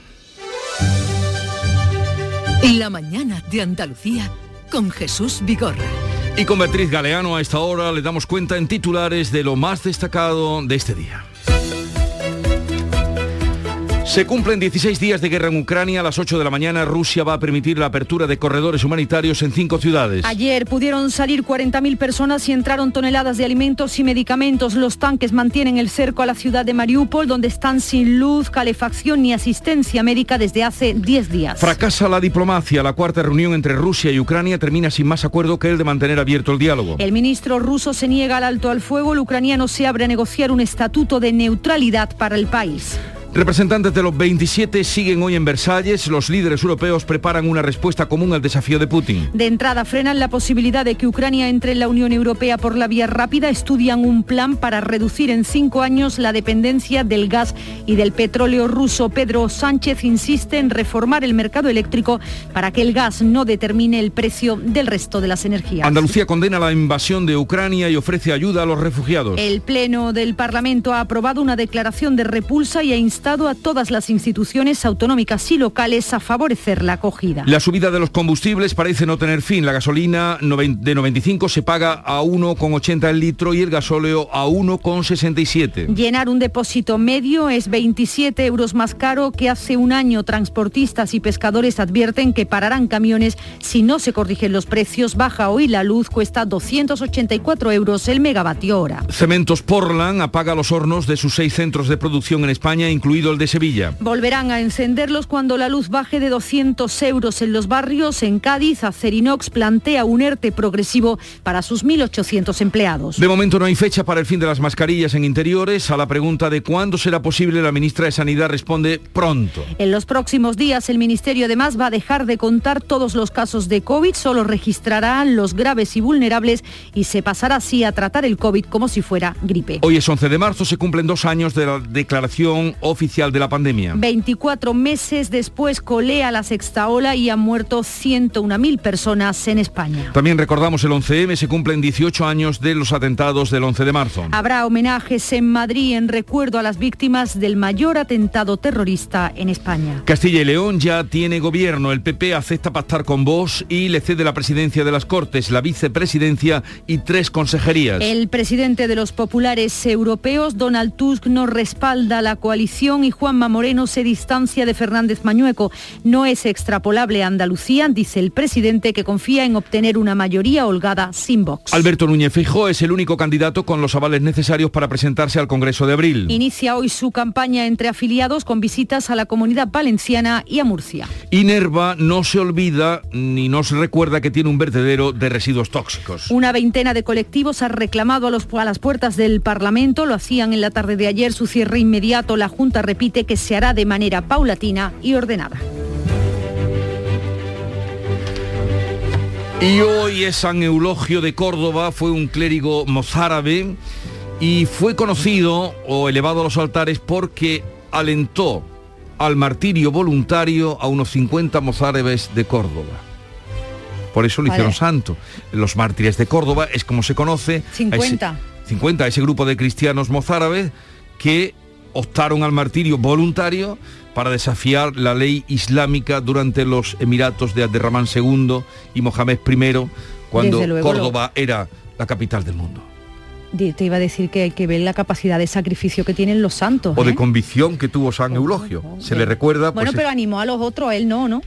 La mañana de Andalucía con Jesús Vigorra. Y con Beatriz Galeano a esta hora le damos cuenta en titulares de lo más destacado de este día. Se cumplen 16 días de guerra en Ucrania. A las 8 de la mañana Rusia va a permitir la apertura de corredores humanitarios en cinco ciudades. Ayer pudieron salir 40.000 personas y entraron toneladas de alimentos y medicamentos. Los tanques mantienen el cerco a la ciudad de Mariupol, donde están sin luz, calefacción ni asistencia médica desde hace 10 días. Fracasa la diplomacia. La cuarta reunión entre Rusia y Ucrania termina sin más acuerdo que el de mantener abierto el diálogo. El ministro ruso se niega al alto al fuego. El ucraniano se abre a negociar un estatuto de neutralidad para el país. Representantes de los 27 siguen hoy en Versalles. Los líderes europeos preparan una respuesta común al desafío de Putin. De entrada frenan la posibilidad de que Ucrania entre en la Unión Europea por la vía rápida. Estudian un plan para reducir en cinco años la dependencia del gas y del petróleo ruso. Pedro Sánchez insiste en reformar el mercado eléctrico para que el gas no determine el precio del resto de las energías. Andalucía condena la invasión de Ucrania y ofrece ayuda a los refugiados. El Pleno del Parlamento ha aprobado una declaración de repulsa y ha instado a todas las instituciones autonómicas y locales a favorecer la acogida. La subida de los combustibles parece no tener fin. La gasolina de 95 se paga a 1,80 el litro y el gasóleo a 1,67. Llenar un depósito medio es 27 euros más caro que hace un año. Transportistas y pescadores advierten que pararán camiones si no se corrigen los precios. Baja hoy la luz, cuesta 284 euros el megavatio hora. Cementos Portland apaga los hornos de sus seis centros de producción en España, incluido el de Sevilla. Volverán a encenderlos cuando la luz baje de 200 euros en los barrios. En Cádiz, Acerinox plantea un ERTE progresivo para sus 1.800 empleados. De momento no hay fecha para el fin de las mascarillas en interiores. A la pregunta de cuándo será posible, la ministra de Sanidad responde pronto. En los próximos días, el Ministerio además va a dejar de contar todos los casos de COVID, solo registrará los graves y vulnerables y se pasará así a tratar el COVID como si fuera gripe. Hoy es 11 de marzo, se cumplen dos años de la declaración oficial de la pandemia. 24 meses después colea la sexta ola y han muerto 101.000 personas en España. También recordamos el 11M, se cumplen 18 años de los atentados del 11 de marzo. Habrá homenajes en Madrid en recuerdo a las víctimas del mayor atentado terrorista en España. Castilla y León ya tiene gobierno. El PP acepta pactar con vos y le cede la presidencia de las Cortes, la vicepresidencia y tres consejerías. El presidente de los populares europeos, Donald Tusk, no respalda la coalición y Juanma Moreno se distancia de Fernández Mañueco. No es extrapolable a Andalucía, dice el presidente, que confía en obtener una mayoría holgada sin Vox. Alberto Núñez Feijóo es el único candidato con los avales necesarios para presentarse al Congreso de abril. Inicia hoy su campaña entre afiliados con visitas a la comunidad valenciana y a Murcia. Inerva no se olvida ni nos recuerda que tiene un vertedero de residuos tóxicos. Una veintena de colectivos ha reclamado a, los, a las puertas del Parlamento, lo hacían en la tarde de ayer, su cierre inmediato. La Junta repite que se hará de manera paulatina y ordenada. Y hoy es San Eulogio de Córdoba, fue un clérigo mozárabe y fue conocido o elevado a los altares porque alentó al martirio voluntario a unos 50 mozárabes de Córdoba. Por eso lo Vale. hicieron santo. Los mártires de Córdoba es como se conoce. a ese- 50. 50, ese grupo de cristianos mozárabes que optaron al martirio voluntario para desafiar la ley islámica durante los Emiratos de Abderramán II y Mohamed I, cuando luego, Córdoba era la capital del mundo. Te iba a decir que hay que ver la capacidad de sacrificio que tienen los santos. O de ¿eh? convicción que tuvo San Eulogio. Se le recuerda... Bueno, pues, pero animó a los otros, él no, ¿no?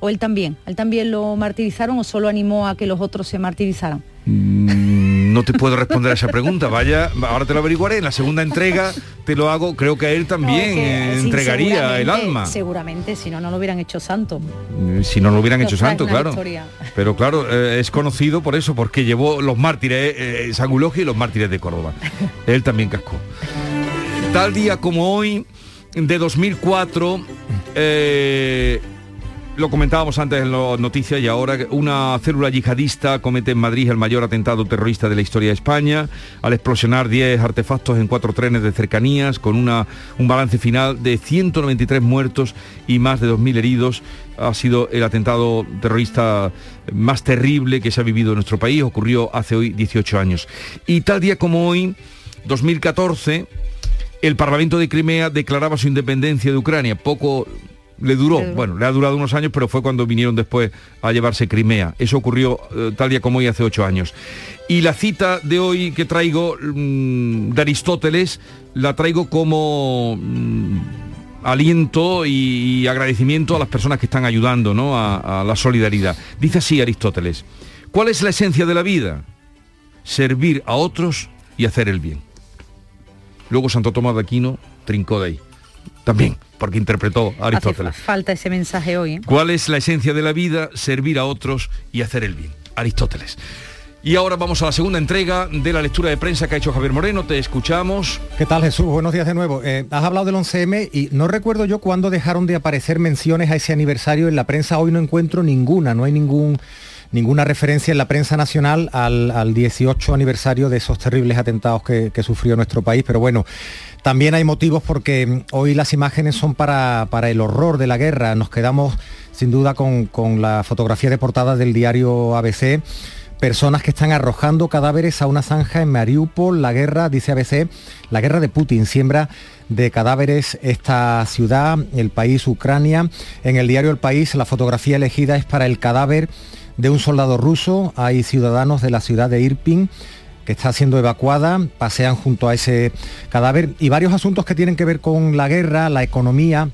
O él también. ¿Él también lo martirizaron o solo animó a que los otros se martirizaran? Mm, No te puedo responder a esa pregunta. Vaya, ahora te lo averiguaré. En la segunda entrega te lo hago, creo que él también eh, entregaría el alma. Seguramente, si no, no lo hubieran hecho santo. Mm, si no lo hubieran hecho santo, claro. Pero claro, eh, es conocido por eso, porque llevó los mártires, eh, San y los mártires de Córdoba. él también cascó. Tal día como hoy, de 2004, lo comentábamos antes en las noticias y ahora una célula yihadista comete en Madrid el mayor atentado terrorista de la historia de España al explosionar 10 artefactos en cuatro trenes de cercanías con una, un balance final de 193 muertos y más de 2.000 heridos. Ha sido el atentado terrorista más terrible que se ha vivido en nuestro país. Ocurrió hace hoy 18 años. Y tal día como hoy, 2014, el Parlamento de Crimea declaraba su independencia de Ucrania. Poco le duró, bueno, le ha durado unos años, pero fue cuando vinieron después a llevarse Crimea. Eso ocurrió eh, tal día como hoy hace ocho años. Y la cita de hoy que traigo mm, de Aristóteles, la traigo como mm, aliento y, agradecimiento a las personas que están ayudando ¿no? a, a la solidaridad. Dice así Aristóteles, ¿cuál es la esencia de la vida? Servir a otros y hacer el bien. Luego Santo Tomás de Aquino trincó de ahí. También porque interpretó Aristóteles. falta ese mensaje hoy. ¿eh? ¿Cuál es la esencia de la vida? Servir a otros y hacer el bien. Aristóteles. Y ahora vamos a la segunda entrega de la lectura de prensa que ha hecho Javier Moreno. Te escuchamos. ¿Qué tal Jesús? Buenos días de nuevo. Eh, has hablado del 11M y no recuerdo yo cuándo dejaron de aparecer menciones a ese aniversario. En la prensa hoy no encuentro ninguna, no hay ningún ninguna referencia en la prensa nacional al, 18 aniversario de esos terribles atentados que, que, sufrió nuestro país. Pero bueno, también hay motivos porque hoy las imágenes son para, el horror de la guerra. Nos quedamos sin duda con, la fotografía de portada del diario ABC personas que están arrojando cadáveres a una zanja en Mariupol. La guerra, dice ABC, la guerra de Putin siembra de cadáveres esta ciudad, el país Ucrania. En el diario El País la fotografía elegida es para el cadáver de un soldado ruso. Hay ciudadanos de la ciudad de Irpin que está siendo evacuada, pasean junto a ese cadáver y varios asuntos que tienen que ver con la guerra, la economía.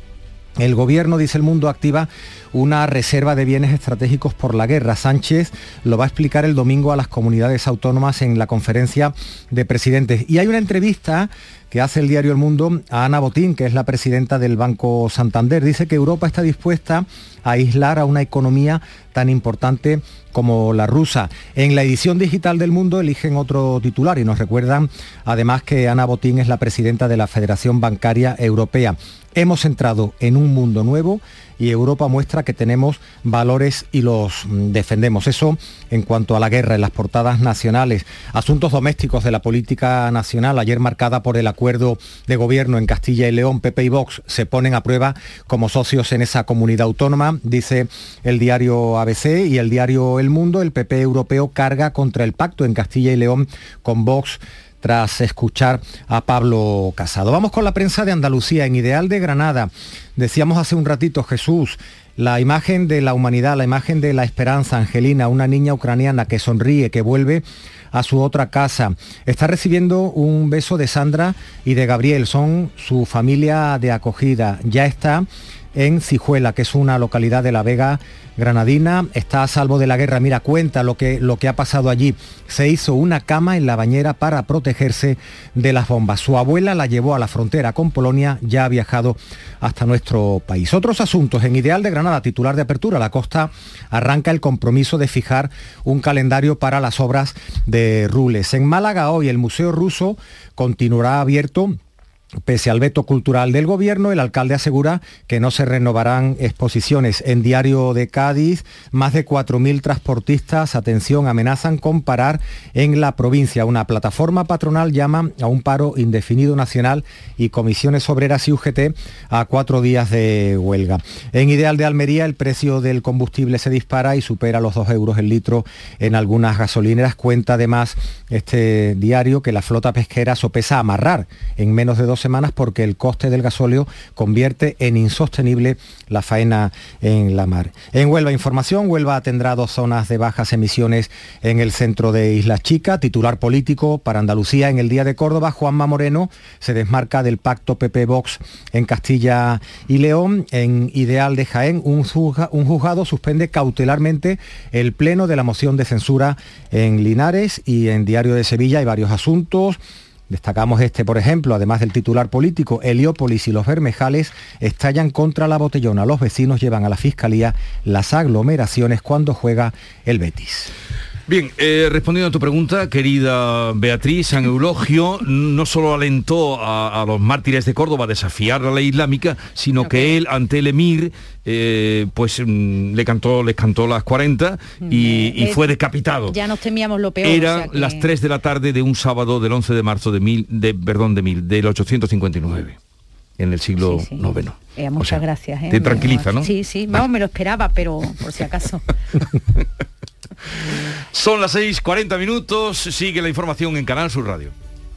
El gobierno, dice el mundo, activa una reserva de bienes estratégicos por la guerra. Sánchez lo va a explicar el domingo a las comunidades autónomas en la conferencia de presidentes. Y hay una entrevista que hace el diario El Mundo a Ana Botín, que es la presidenta del Banco Santander. Dice que Europa está dispuesta aislar a una economía tan importante como la rusa. En la edición digital del Mundo eligen otro titular y nos recuerdan además que Ana Botín es la presidenta de la Federación Bancaria Europea. Hemos entrado en un mundo nuevo y Europa muestra que tenemos valores y los mm, defendemos. Eso en cuanto a la guerra en las portadas nacionales. Asuntos domésticos de la política nacional, ayer marcada por el acuerdo de gobierno en Castilla y León, PP y Vox se ponen a prueba como socios en esa comunidad autónoma, dice el diario ABC y el diario El Mundo. El PP europeo carga contra el pacto en Castilla y León con Vox tras escuchar a Pablo Casado. Vamos con la prensa de Andalucía. En Ideal de Granada, decíamos hace un ratito Jesús, la imagen de la humanidad, la imagen de la esperanza, Angelina, una niña ucraniana que sonríe, que vuelve a su otra casa. Está recibiendo un beso de Sandra y de Gabriel, son su familia de acogida. Ya está en Cijuela, que es una localidad de La Vega granadina, está a salvo de la guerra. Mira, cuenta lo que, lo que ha pasado allí. Se hizo una cama en la bañera para protegerse de las bombas. Su abuela la llevó a la frontera con Polonia, ya ha viajado hasta nuestro país. Otros asuntos. En Ideal de Granada, titular de apertura, la costa arranca el compromiso de fijar un calendario para las obras de Rules. En Málaga hoy el Museo Ruso continuará abierto Pese al veto cultural del gobierno, el alcalde asegura que no se renovarán exposiciones. En Diario de Cádiz, más de 4.000 transportistas, atención, amenazan con parar en la provincia. Una plataforma patronal llama a un paro indefinido nacional y comisiones obreras y UGT a cuatro días de huelga. En Ideal de Almería, el precio del combustible se dispara y supera los 2 euros el litro en algunas gasolineras. Cuenta además este diario que la flota pesquera sopesa amarrar en menos de dos semanas porque el coste del gasóleo convierte en insostenible la faena en la mar. En Huelva Información, Huelva tendrá dos zonas de bajas emisiones en el centro de Isla Chica. Titular político para Andalucía en el Día de Córdoba, Juanma Moreno se desmarca del pacto PP-Vox en Castilla y León. En Ideal de Jaén, un, un juzgado suspende cautelarmente el pleno de la moción de censura en Linares y en Diario de Sevilla hay varios asuntos Destacamos este, por ejemplo, además del titular político, Heliópolis y los Bermejales estallan contra la botellona. Los vecinos llevan a la Fiscalía las aglomeraciones cuando juega el Betis. Bien, eh, respondiendo a tu pregunta, querida Beatriz, San Eulogio no solo alentó a, a los mártires de Córdoba a desafiar la ley islámica, sino que él, ante el emir, eh, pues mm, le cantó, les cantó las 40 y, y Eh, fue decapitado. Ya nos temíamos lo peor. o Eran sea que- las 3 de la tarde de un sábado del 11 de marzo de mil, de, perdón, de mil, del 859, en el siglo IX. Eh, muchas O sea, gracias. ¿eh? Te tranquiliza, ¿no? Sí, sí, vamos, me lo esperaba, pero por si acaso. Son las 6.40 minutos, sigue la información en Canal Sur Radio.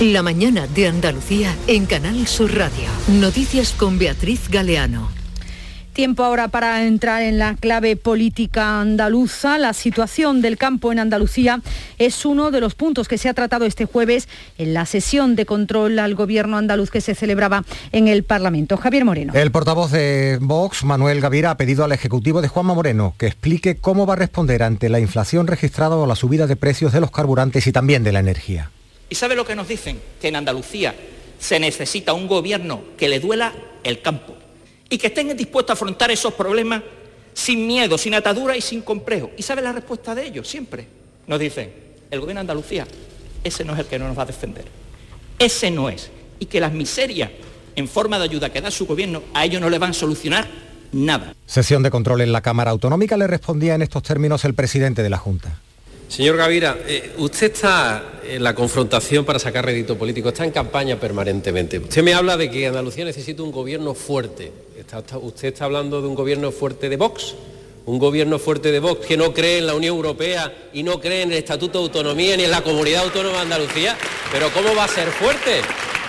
La mañana de Andalucía en Canal Sur Radio. Noticias con Beatriz Galeano. Tiempo ahora para entrar en la clave política andaluza. La situación del campo en Andalucía es uno de los puntos que se ha tratado este jueves en la sesión de control al gobierno andaluz que se celebraba en el Parlamento. Javier Moreno. El portavoz de Vox, Manuel Gavira, ha pedido al Ejecutivo de Juanma Moreno que explique cómo va a responder ante la inflación registrada o la subida de precios de los carburantes y también de la energía. ¿Y sabe lo que nos dicen? Que en Andalucía se necesita un gobierno que le duela el campo y que estén dispuestos a afrontar esos problemas sin miedo, sin atadura y sin complejo. ¿Y sabe la respuesta de ellos? Siempre nos dicen, el gobierno de Andalucía, ese no es el que no nos va a defender. Ese no es. Y que las miserias en forma de ayuda que da su gobierno, a ellos no le van a solucionar nada. Sesión de control en la Cámara Autonómica le respondía en estos términos el presidente de la Junta. Señor Gavira, eh, usted está en la confrontación para sacar rédito político, está en campaña permanentemente. Usted me habla de que Andalucía necesita un gobierno fuerte. Usted está hablando de un gobierno fuerte de Vox, un gobierno fuerte de Vox que no cree en la Unión Europea y no cree en el Estatuto de Autonomía ni en la Comunidad Autónoma de Andalucía. Pero ¿cómo va a ser fuerte?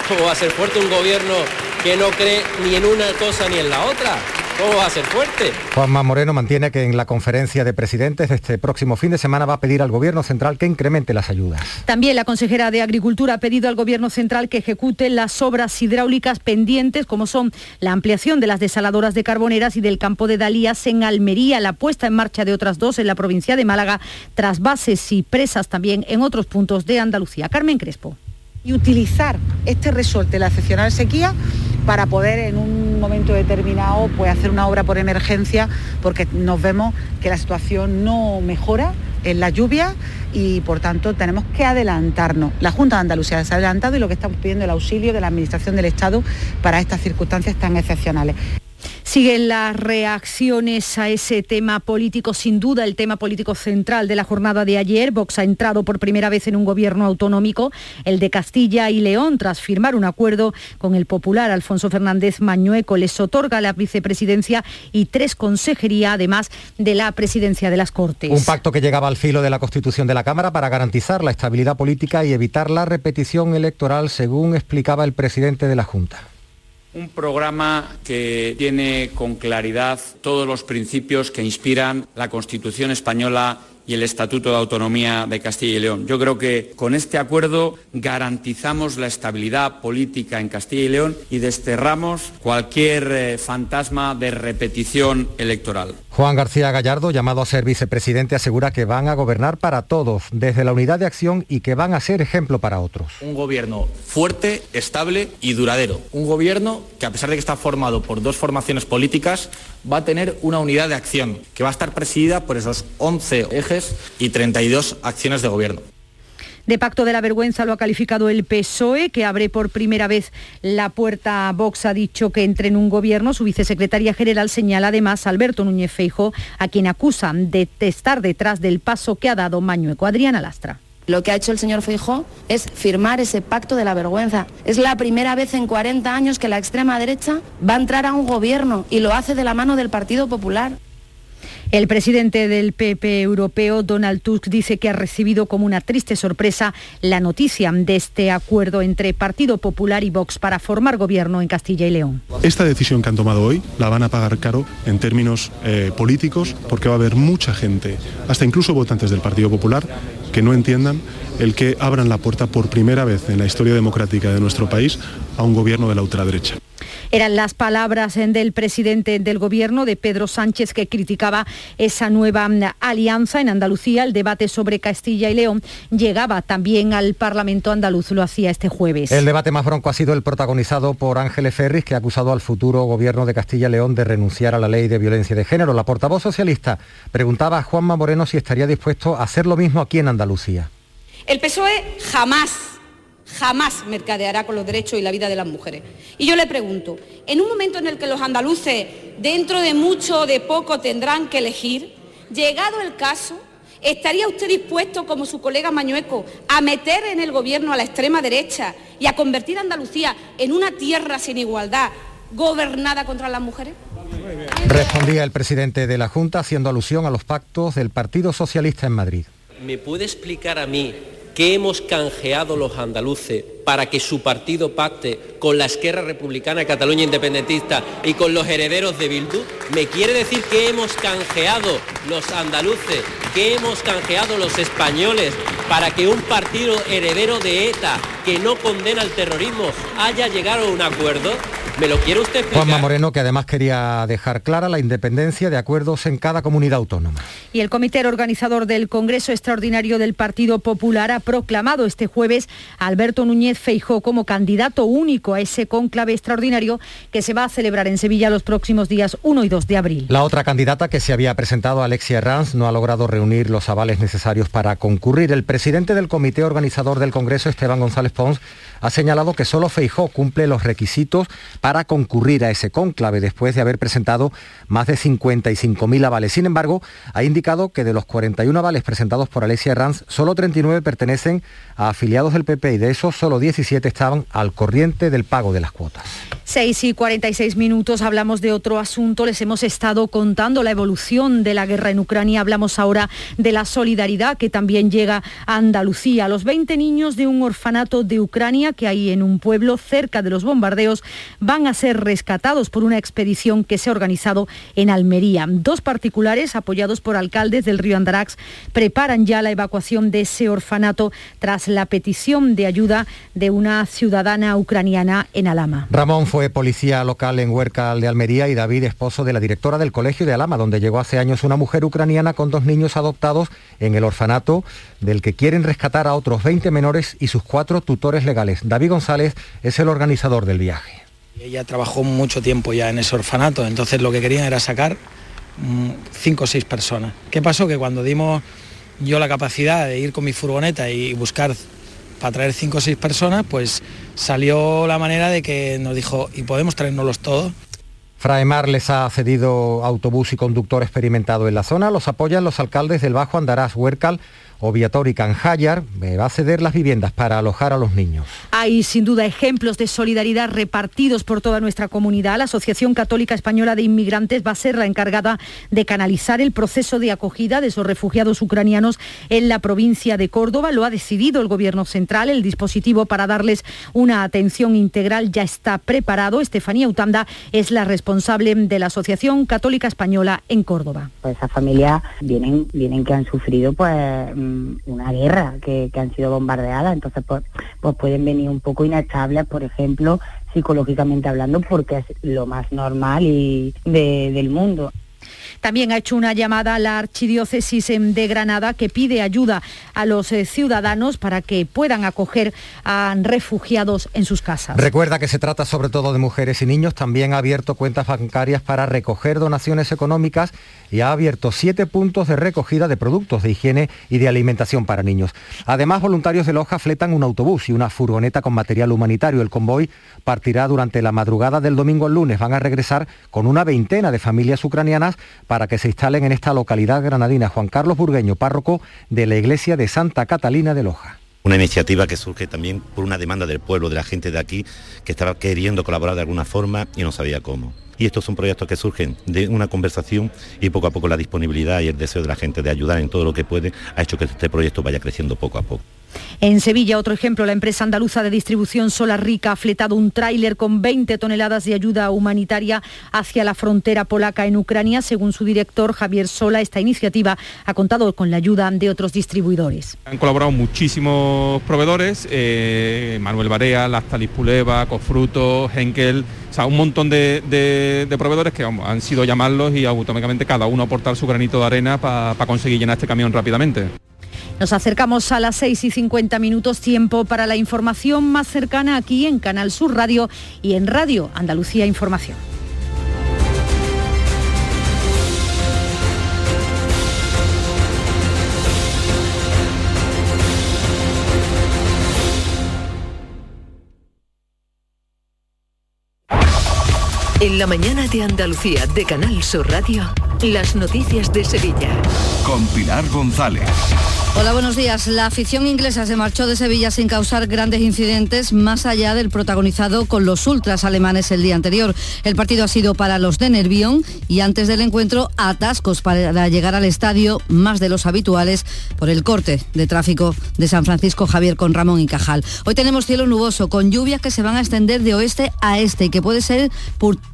¿Cómo va a ser fuerte un gobierno que no cree ni en una cosa ni en la otra? ¿Cómo va a ser fuerte? Juanma Moreno mantiene que en la conferencia de presidentes de este próximo fin de semana va a pedir al Gobierno central que incremente las ayudas. También la consejera de Agricultura ha pedido al Gobierno central que ejecute las obras hidráulicas pendientes, como son la ampliación de las desaladoras de Carboneras y del campo de Dalías en Almería, la puesta en marcha de otras dos en la provincia de Málaga, tras bases y presas también en otros puntos de Andalucía. Carmen Crespo. Y utilizar este resorte, la excepcional sequía, para poder en un momento determinado pues, hacer una obra por emergencia, porque nos vemos que la situación no mejora en la lluvia y por tanto tenemos que adelantarnos. La Junta de Andalucía se ha adelantado y lo que estamos pidiendo es el auxilio de la Administración del Estado para estas circunstancias tan excepcionales. Siguen las reacciones a ese tema político, sin duda el tema político central de la jornada de ayer. Vox ha entrado por primera vez en un gobierno autonómico, el de Castilla y León, tras firmar un acuerdo con el popular Alfonso Fernández Mañueco. Les otorga la vicepresidencia y tres consejerías, además de la presidencia de las Cortes. Un pacto que llegaba al filo de la Constitución de la Cámara para garantizar la estabilidad política y evitar la repetición electoral, según explicaba el presidente de la Junta. Un programa que tiene con claridad todos los principios que inspiran la Constitución española y el Estatuto de Autonomía de Castilla y León. Yo creo que con este acuerdo garantizamos la estabilidad política en Castilla y León y desterramos cualquier eh, fantasma de repetición electoral. Juan García Gallardo, llamado a ser vicepresidente, asegura que van a gobernar para todos, desde la unidad de acción y que van a ser ejemplo para otros. Un gobierno fuerte, estable y duradero. Un gobierno que a pesar de que está formado por dos formaciones políticas, va a tener una unidad de acción que va a estar presidida por esos 11 ejes y 32 acciones de gobierno. De pacto de la vergüenza lo ha calificado el PSOE, que abre por primera vez la puerta a Vox. Ha dicho que entre en un gobierno. Su vicesecretaria general señala además a Alberto Núñez Feijo, a quien acusan de estar detrás del paso que ha dado Mañueco. Adriana Lastra. Lo que ha hecho el señor Feijó es firmar ese pacto de la vergüenza. Es la primera vez en 40 años que la extrema derecha va a entrar a un gobierno y lo hace de la mano del Partido Popular. El presidente del PP europeo, Donald Tusk, dice que ha recibido como una triste sorpresa la noticia de este acuerdo entre Partido Popular y Vox para formar gobierno en Castilla y León. Esta decisión que han tomado hoy la van a pagar caro en términos eh, políticos porque va a haber mucha gente, hasta incluso votantes del Partido Popular, que no entiendan el que abran la puerta por primera vez en la historia democrática de nuestro país a un gobierno de la ultraderecha. Eran las palabras del presidente del gobierno, de Pedro Sánchez, que criticaba esa nueva alianza en Andalucía. El debate sobre Castilla y León llegaba también al Parlamento andaluz, lo hacía este jueves. El debate más bronco ha sido el protagonizado por Ángeles Ferris, que ha acusado al futuro gobierno de Castilla y León de renunciar a la ley de violencia de género. La portavoz socialista preguntaba a Juanma Moreno si estaría dispuesto a hacer lo mismo aquí en Andalucía. El PSOE jamás, jamás mercadeará con los derechos y la vida de las mujeres. Y yo le pregunto, en un momento en el que los andaluces, dentro de mucho o de poco, tendrán que elegir, llegado el caso, ¿estaría usted dispuesto, como su colega Mañueco, a meter en el gobierno a la extrema derecha y a convertir a Andalucía en una tierra sin igualdad, gobernada contra las mujeres? Respondía el presidente de la Junta haciendo alusión a los pactos del Partido Socialista en Madrid. ¿Me puede explicar a mí qué hemos canjeado los andaluces para que su partido pacte con la Esquerra Republicana Cataluña Independentista y con los herederos de Bildu? ¿Me quiere decir que hemos canjeado los andaluces, que hemos canjeado los españoles para que un partido heredero de ETA que no condena el terrorismo haya llegado a un acuerdo? ¿Me lo quiere usted explicar? Juanma Moreno, que además quería dejar clara la independencia de acuerdos en cada comunidad autónoma. Y el comité organizador del Congreso Extraordinario del Partido Popular ha proclamado este jueves a Alberto Núñez Feijó como candidato único a ese cónclave extraordinario que se va a celebrar en Sevilla los próximos días 1 y 2 de abril. La otra candidata que se había presentado, Alexia Herranz, no ha logrado reunir los avales necesarios para concurrir. El presidente del comité organizador del Congreso, Esteban González Pons, ha señalado que solo Feijó cumple los requisitos para concurrir a ese cónclave después de haber presentado más de 55.000 avales. Sin embargo, ha indicado que de los 41 avales presentados por Alexia Herranz, solo 39 pertenecen a afiliados del PP y de esos solo 17 estaban al corriente del pago de las cuotas. 6 y 46 minutos hablamos de otro asunto. Les hemos estado contando la evolución de la guerra en Ucrania. Hablamos ahora de la solidaridad que también llega a Andalucía. Los 20 niños de un orfanato de Ucrania que hay en un pueblo cerca de los bombardeos van a ser rescatados por una expedición que se ha organizado en Almería. Dos particulares, apoyados por alcaldes del río Andarax, preparan ya la evacuación de ese orfanato tras la petición de ayuda de una ciudadana ucraniana en Alama. Ramón fue policía local en Huercal de Almería y David, esposo de la directora del colegio de Alama, donde llegó hace años una mujer ucraniana con dos niños adoptados en el orfanato del que quieren rescatar a otros 20 menores y sus cuatro tutores legales. David González es el organizador del viaje. Ella trabajó mucho tiempo ya en ese orfanato, entonces lo que querían era sacar mm, cinco o seis personas. ¿Qué pasó? Que cuando dimos yo la capacidad de ir con mi furgoneta y buscar para traer cinco o seis personas, pues salió la manera de que nos dijo, ¿y podemos traernoslos todos? Fraemar les ha cedido autobús y conductor experimentado en la zona. Los apoyan los alcaldes del Bajo Andarás, Huércal, Oviator y Canjayar. Va a ceder las viviendas para alojar a los niños. Hay sin duda ejemplos de solidaridad repartidos por toda nuestra comunidad. La Asociación Católica Española de Inmigrantes va a ser la encargada de canalizar el proceso de acogida de esos refugiados ucranianos en la provincia de Córdoba. Lo ha decidido el Gobierno Central. El dispositivo para darles una atención integral ya está preparado. Estefanía Utanda es la responsable de la Asociación Católica Española en Córdoba. Pues esas familias vienen, vienen que han sufrido pues una guerra, que, que han sido bombardeadas, entonces pues, pues pueden venir un poco inestables, por ejemplo, psicológicamente hablando, porque es lo más normal y de- del mundo. También ha hecho una llamada a la Archidiócesis em, de Granada que pide ayuda a los eh, ciudadanos para que puedan acoger a refugiados en sus casas. Recuerda que se trata sobre todo de mujeres y niños. También ha abierto cuentas bancarias para recoger donaciones económicas y ha abierto siete puntos de recogida de productos de higiene y de alimentación para niños. Además, voluntarios de Loja fletan un autobús y una furgoneta con material humanitario. El convoy partirá durante la madrugada del domingo al lunes. Van a regresar con una veintena de familias ucranianas para que se instalen en esta localidad granadina. Juan Carlos Burgueño, párroco de la iglesia de Santa Catalina de Loja. una iniciativa que surge también por una demanda del pueblo, de la gente de aquí, que estaba queriendo colaborar de alguna forma y no sabía cómo. Y estos son proyectos que surgen de una conversación y poco a poco la disponibilidad y el deseo de la gente de ayudar en todo lo que puede ha hecho que este proyecto vaya creciendo poco a poco. En Sevilla, otro ejemplo, la empresa andaluza de distribución Solar Rica ha fletado un tráiler con 20 toneladas de ayuda humanitaria hacia la frontera polaca en Ucrania. Según su director, Javier Sola, esta iniciativa ha contado con la ayuda de otros distribuidores. Han colaborado muchísimos proveedores, eh, Manuel Barea, Lactalis Puleva, Cofruto, Henkel, o sea, un montón de, proveedores que han sido llamarlos y automáticamente cada uno aportar su granito de arena para conseguir llenar este camión rápidamente. Nos acercamos a las 6 y 50 minutos, tiempo para la información más cercana aquí en Canal Sur Radio y en Radio Andalucía Información. En la mañana de Andalucía de Canal Sur Radio, las noticias de Sevilla. Con Pilar González. Hola, buenos días. La afición inglesa se marchó de Sevilla sin causar grandes incidentes más allá del protagonizado con los ultras alemanes el día anterior. El partido ha sido para los de Nervión y antes del encuentro atascos para llegar al estadio más de los habituales por el corte de tráfico de San Francisco Javier con Ramón y Cajal. Hoy tenemos cielo nuboso con lluvias que se van a extender de oeste a este y que puede ser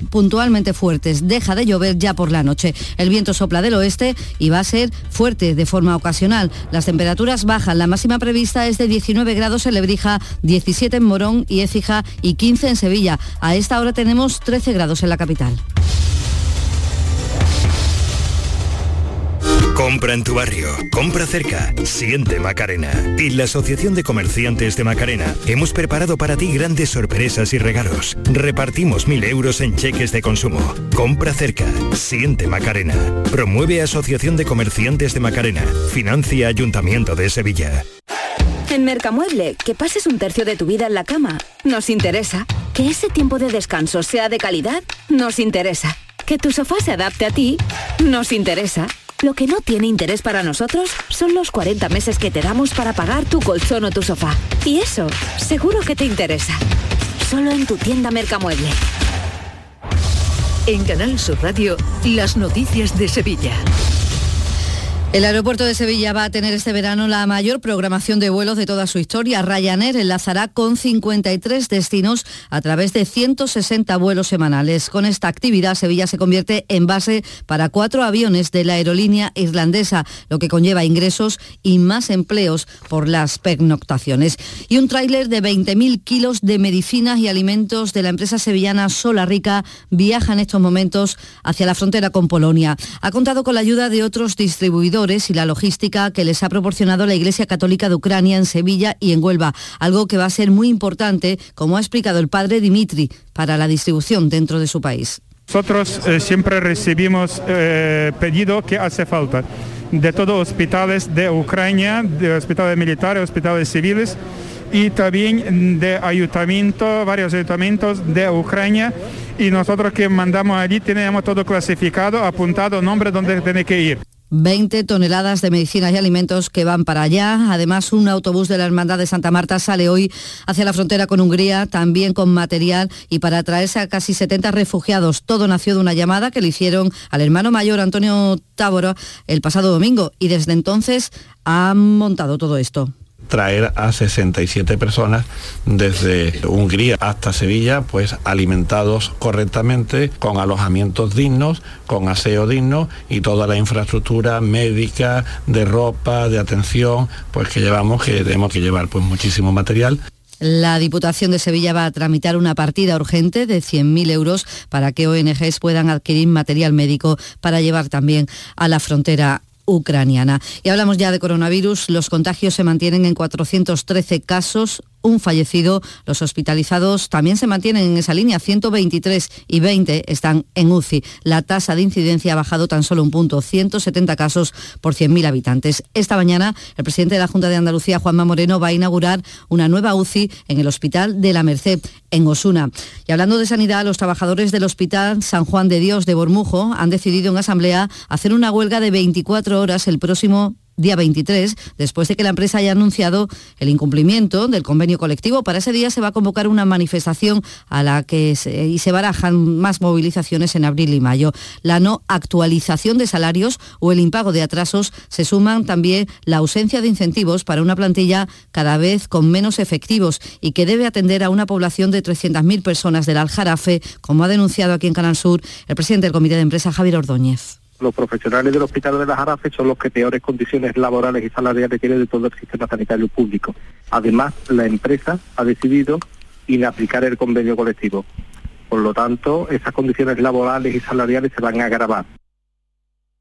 puntualmente fuertes. Deja de llover ya por la noche. El viento sopla del oeste y va a ser fuerte de forma ocasional. Las temperaturas bajan. La máxima prevista es de 19 grados en Lebrija, 17 en Morón y Écija y 15 en Sevilla. A esta hora tenemos 13 grados en la capital. Compra en tu barrio, compra cerca, siente Macarena. Y la Asociación de Comerciantes de Macarena hemos preparado para ti grandes sorpresas y regalos. Repartimos mil euros en cheques de consumo. Compra cerca, siente Macarena. Promueve Asociación de Comerciantes de Macarena. Financia Ayuntamiento de Sevilla. En Mercamueble, que pases un tercio de tu vida en la cama, nos interesa. Que ese tiempo de descanso sea de calidad, nos interesa. Que tu sofá se adapte a ti, nos interesa. Lo que no tiene interés para nosotros son los 40 meses que te damos para pagar tu colchón o tu sofá. Y eso, seguro que te interesa. Solo en tu tienda Mercamueble. En Canal Sur Radio, las noticias de Sevilla. El aeropuerto de Sevilla va a tener este verano la mayor programación de vuelos de toda su historia. Ryanair enlazará con 53 destinos a través de 160 vuelos semanales. Con esta actividad, Sevilla se convierte en base para cuatro aviones de la aerolínea irlandesa, lo que conlleva ingresos y más empleos por las pernoctaciones. Y un tráiler de 20.000 kilos de medicinas y alimentos de la empresa sevillana Sola Rica viaja en estos momentos hacia la frontera con Polonia. Ha contado con la ayuda de otros distribuidores y la logística que les ha proporcionado la Iglesia Católica de Ucrania en Sevilla y en Huelva, algo que va a ser muy importante, como ha explicado el padre Dimitri, para la distribución dentro de su país. Nosotros eh, siempre recibimos eh, pedido que hace falta de todos hospitales de Ucrania, de hospitales militares, hospitales civiles y también de ayuntamientos, varios ayuntamientos de Ucrania y nosotros que mandamos allí tenemos todo clasificado, apuntado, nombre donde tiene que ir. 20 toneladas de medicinas y alimentos que van para allá. Además, un autobús de la Hermandad de Santa Marta sale hoy hacia la frontera con Hungría, también con material y para traerse a casi 70 refugiados. Todo nació de una llamada que le hicieron al hermano mayor Antonio Táboro el pasado domingo y desde entonces han montado todo esto traer a 67 personas desde Hungría hasta Sevilla, pues alimentados correctamente, con alojamientos dignos, con aseo digno y toda la infraestructura médica, de ropa, de atención, pues que llevamos, que tenemos que llevar pues muchísimo material. La Diputación de Sevilla va a tramitar una partida urgente de 100.000 euros para que ONGs puedan adquirir material médico para llevar también a la frontera ucraniana. Y hablamos ya de coronavirus. Los contagios se mantienen en 413 casos, un fallecido. Los hospitalizados también se mantienen en esa línea, 123 y 20 están en UCI. La tasa de incidencia ha bajado tan solo un punto, 170 casos por 100.000 habitantes. Esta mañana el presidente de la Junta de Andalucía, Juanma Moreno, va a inaugurar una nueva UCI en el Hospital de la Merced, en Osuna. Y hablando de sanidad, los trabajadores del Hospital San Juan de Dios de Bormujo han decidido en asamblea hacer una huelga de 24 horas el próximo día 23, después de que la empresa haya anunciado el incumplimiento del convenio colectivo. Para ese día se va a convocar una manifestación a la que se, y se barajan más movilizaciones en abril y mayo. La no actualización de salarios o el impago de atrasos se suman también la ausencia de incentivos para una plantilla cada vez con menos efectivos y que debe atender a una población de 300.000 personas del Aljarafe, como ha denunciado aquí en Canal Sur el presidente del Comité de Empresa, Javier Ordóñez los profesionales del Hospital de la Jarafe son los que peores condiciones laborales y salariales tienen de todo el sistema sanitario público. Además, la empresa ha decidido inaplicar el convenio colectivo. Por lo tanto, esas condiciones laborales y salariales se van a agravar.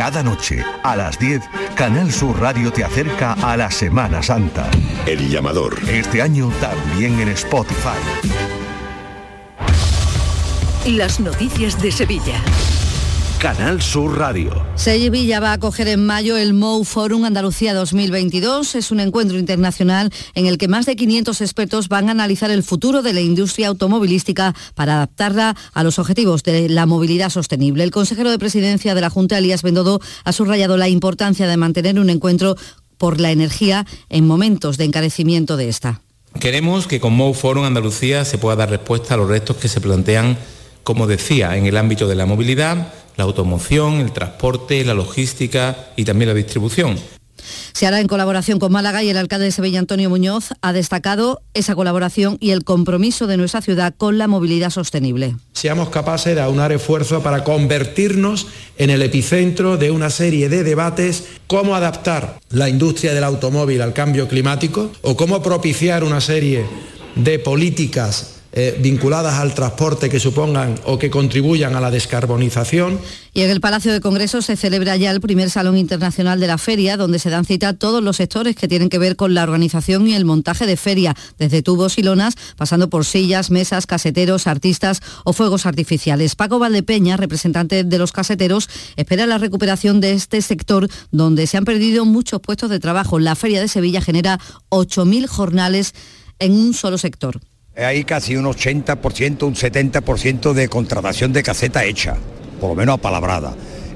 Cada noche, a las 10, Canal Sur Radio te acerca a la Semana Santa. El llamador. Este año también en Spotify. Las noticias de Sevilla. Canal Sur Radio. Sevilla va a acoger en mayo el MOU Forum Andalucía 2022. Es un encuentro internacional en el que más de 500 expertos van a analizar el futuro de la industria automovilística para adaptarla a los objetivos de la movilidad sostenible. El consejero de presidencia de la Junta, Elías Bendodo, ha subrayado la importancia de mantener un encuentro por la energía en momentos de encarecimiento de esta. Queremos que con MOU Forum Andalucía se pueda dar respuesta a los retos que se plantean, como decía, en el ámbito de la movilidad, la automoción, el transporte, la logística y también la distribución. Se hará en colaboración con Málaga y el alcalde de Sevilla, Antonio Muñoz, ha destacado esa colaboración y el compromiso de nuestra ciudad con la movilidad sostenible. Seamos capaces de aunar esfuerzos para convertirnos en el epicentro de una serie de debates, cómo adaptar la industria del automóvil al cambio climático o cómo propiciar una serie de políticas eh, vinculadas al transporte que supongan o que contribuyan a la descarbonización. Y en el Palacio de Congresos se celebra ya el primer Salón Internacional de la Feria, donde se dan cita todos los sectores que tienen que ver con la organización y el montaje de feria, desde tubos y lonas, pasando por sillas, mesas, caseteros, artistas o fuegos artificiales. Paco Valdepeña, representante de los caseteros, espera la recuperación de este sector donde se han perdido muchos puestos de trabajo. La Feria de Sevilla genera 8.000 jornales en un solo sector hay casi un 80%, un 70% de contratación de caseta hecha, por lo menos apalabrada.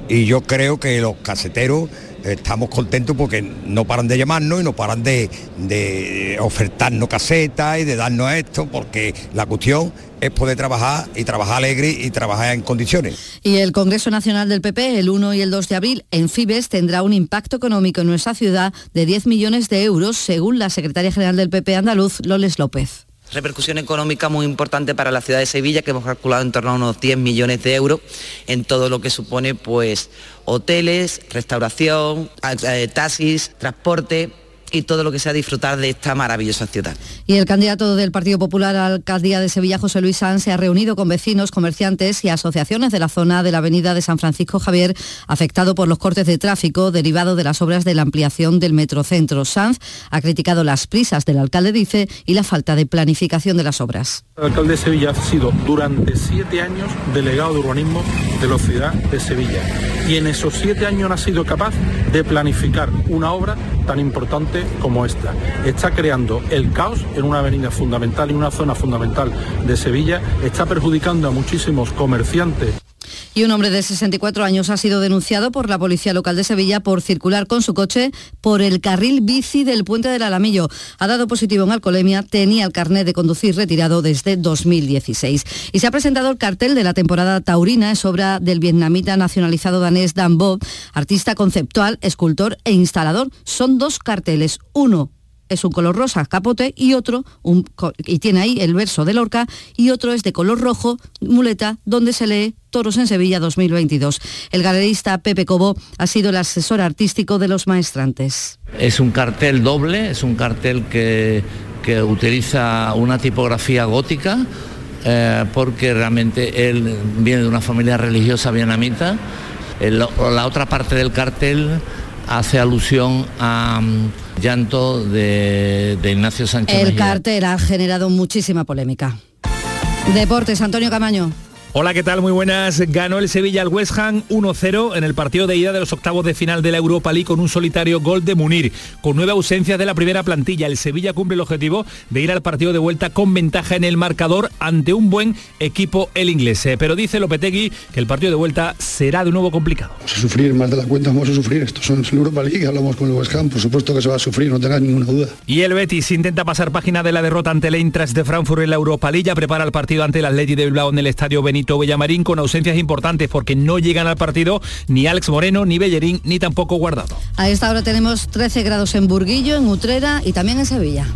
Y yo creo que los caseteros estamos contentos porque no paran de llamarnos y no paran de, de ofertarnos casetas y de darnos esto, porque la cuestión es poder trabajar y trabajar alegre y trabajar en condiciones. Y el Congreso Nacional del PP, el 1 y el 2 de abril, en Fibes, tendrá un impacto económico en nuestra ciudad de 10 millones de euros, según la secretaria general del PP andaluz, Loles López repercusión económica muy importante para la ciudad de Sevilla, que hemos calculado en torno a unos 10 millones de euros en todo lo que supone pues hoteles, restauración, eh, taxis, transporte y todo lo que sea disfrutar de esta maravillosa ciudad. Y el candidato del Partido Popular a la alcaldía de Sevilla, José Luis Sanz, se ha reunido con vecinos, comerciantes y asociaciones de la zona de la avenida de San Francisco Javier, afectado por los cortes de tráfico derivado de las obras de la ampliación del Metrocentro. Sanz ha criticado las prisas del alcalde, dice, y la falta de planificación de las obras. El alcalde de Sevilla ha sido durante siete años delegado de urbanismo de la ciudad de Sevilla. Y en esos siete años no ha sido capaz de planificar una obra tan importante como esta. Está creando el caos en una avenida fundamental y una zona fundamental de Sevilla, está perjudicando a muchísimos comerciantes y un hombre de 64 años ha sido denunciado por la Policía Local de Sevilla por circular con su coche por el carril bici del puente del Alamillo. Ha dado positivo en alcoholemia, tenía el carnet de conducir retirado desde 2016. Y se ha presentado el cartel de la temporada taurina, es obra del vietnamita nacionalizado danés Dan Bo, artista conceptual, escultor e instalador. Son dos carteles, uno es un color rosa, capote, y otro, y tiene ahí el verso de Lorca, y otro es de color rojo, muleta, donde se lee Toros en Sevilla 2022. El galerista Pepe Cobo ha sido el asesor artístico de los maestrantes. Es un cartel doble, es un cartel que, que utiliza una tipografía gótica, eh, porque realmente él viene de una familia religiosa vietnamita. la otra parte del cartel hace alusión a mm, llanto de, Ignacio Sánchez. El cartel ha generado muchísima polémica. Deportes, Antonio Camaño. Hola, ¿qué tal? Muy buenas. Ganó el Sevilla al West Ham 1-0 en el partido de ida de los octavos de final de la Europa League con un solitario gol de Munir. Con nueve ausencias de la primera plantilla, el Sevilla cumple el objetivo de ir al partido de vuelta con ventaja en el marcador ante un buen equipo el inglés. Eh, pero dice Lopetegui que el partido de vuelta será de nuevo complicado. Vamos a sufrir más de la cuenta, vamos a sufrir. Esto son Europa League, hablamos con el West Ham, por supuesto que se va a sufrir, no tengas ninguna duda. Y el Betis intenta pasar página de la derrota ante el Eintracht de Frankfurt en la Europa League, ya prepara el partido ante el Atleti de Bilbao en el estadio Benito Villamarín con ausencias importantes porque no llegan al partido ni Alex Moreno, ni Bellerín, ni tampoco Guardado. A esta hora tenemos 13 grados en Burguillo, en Utrera y también en Sevilla.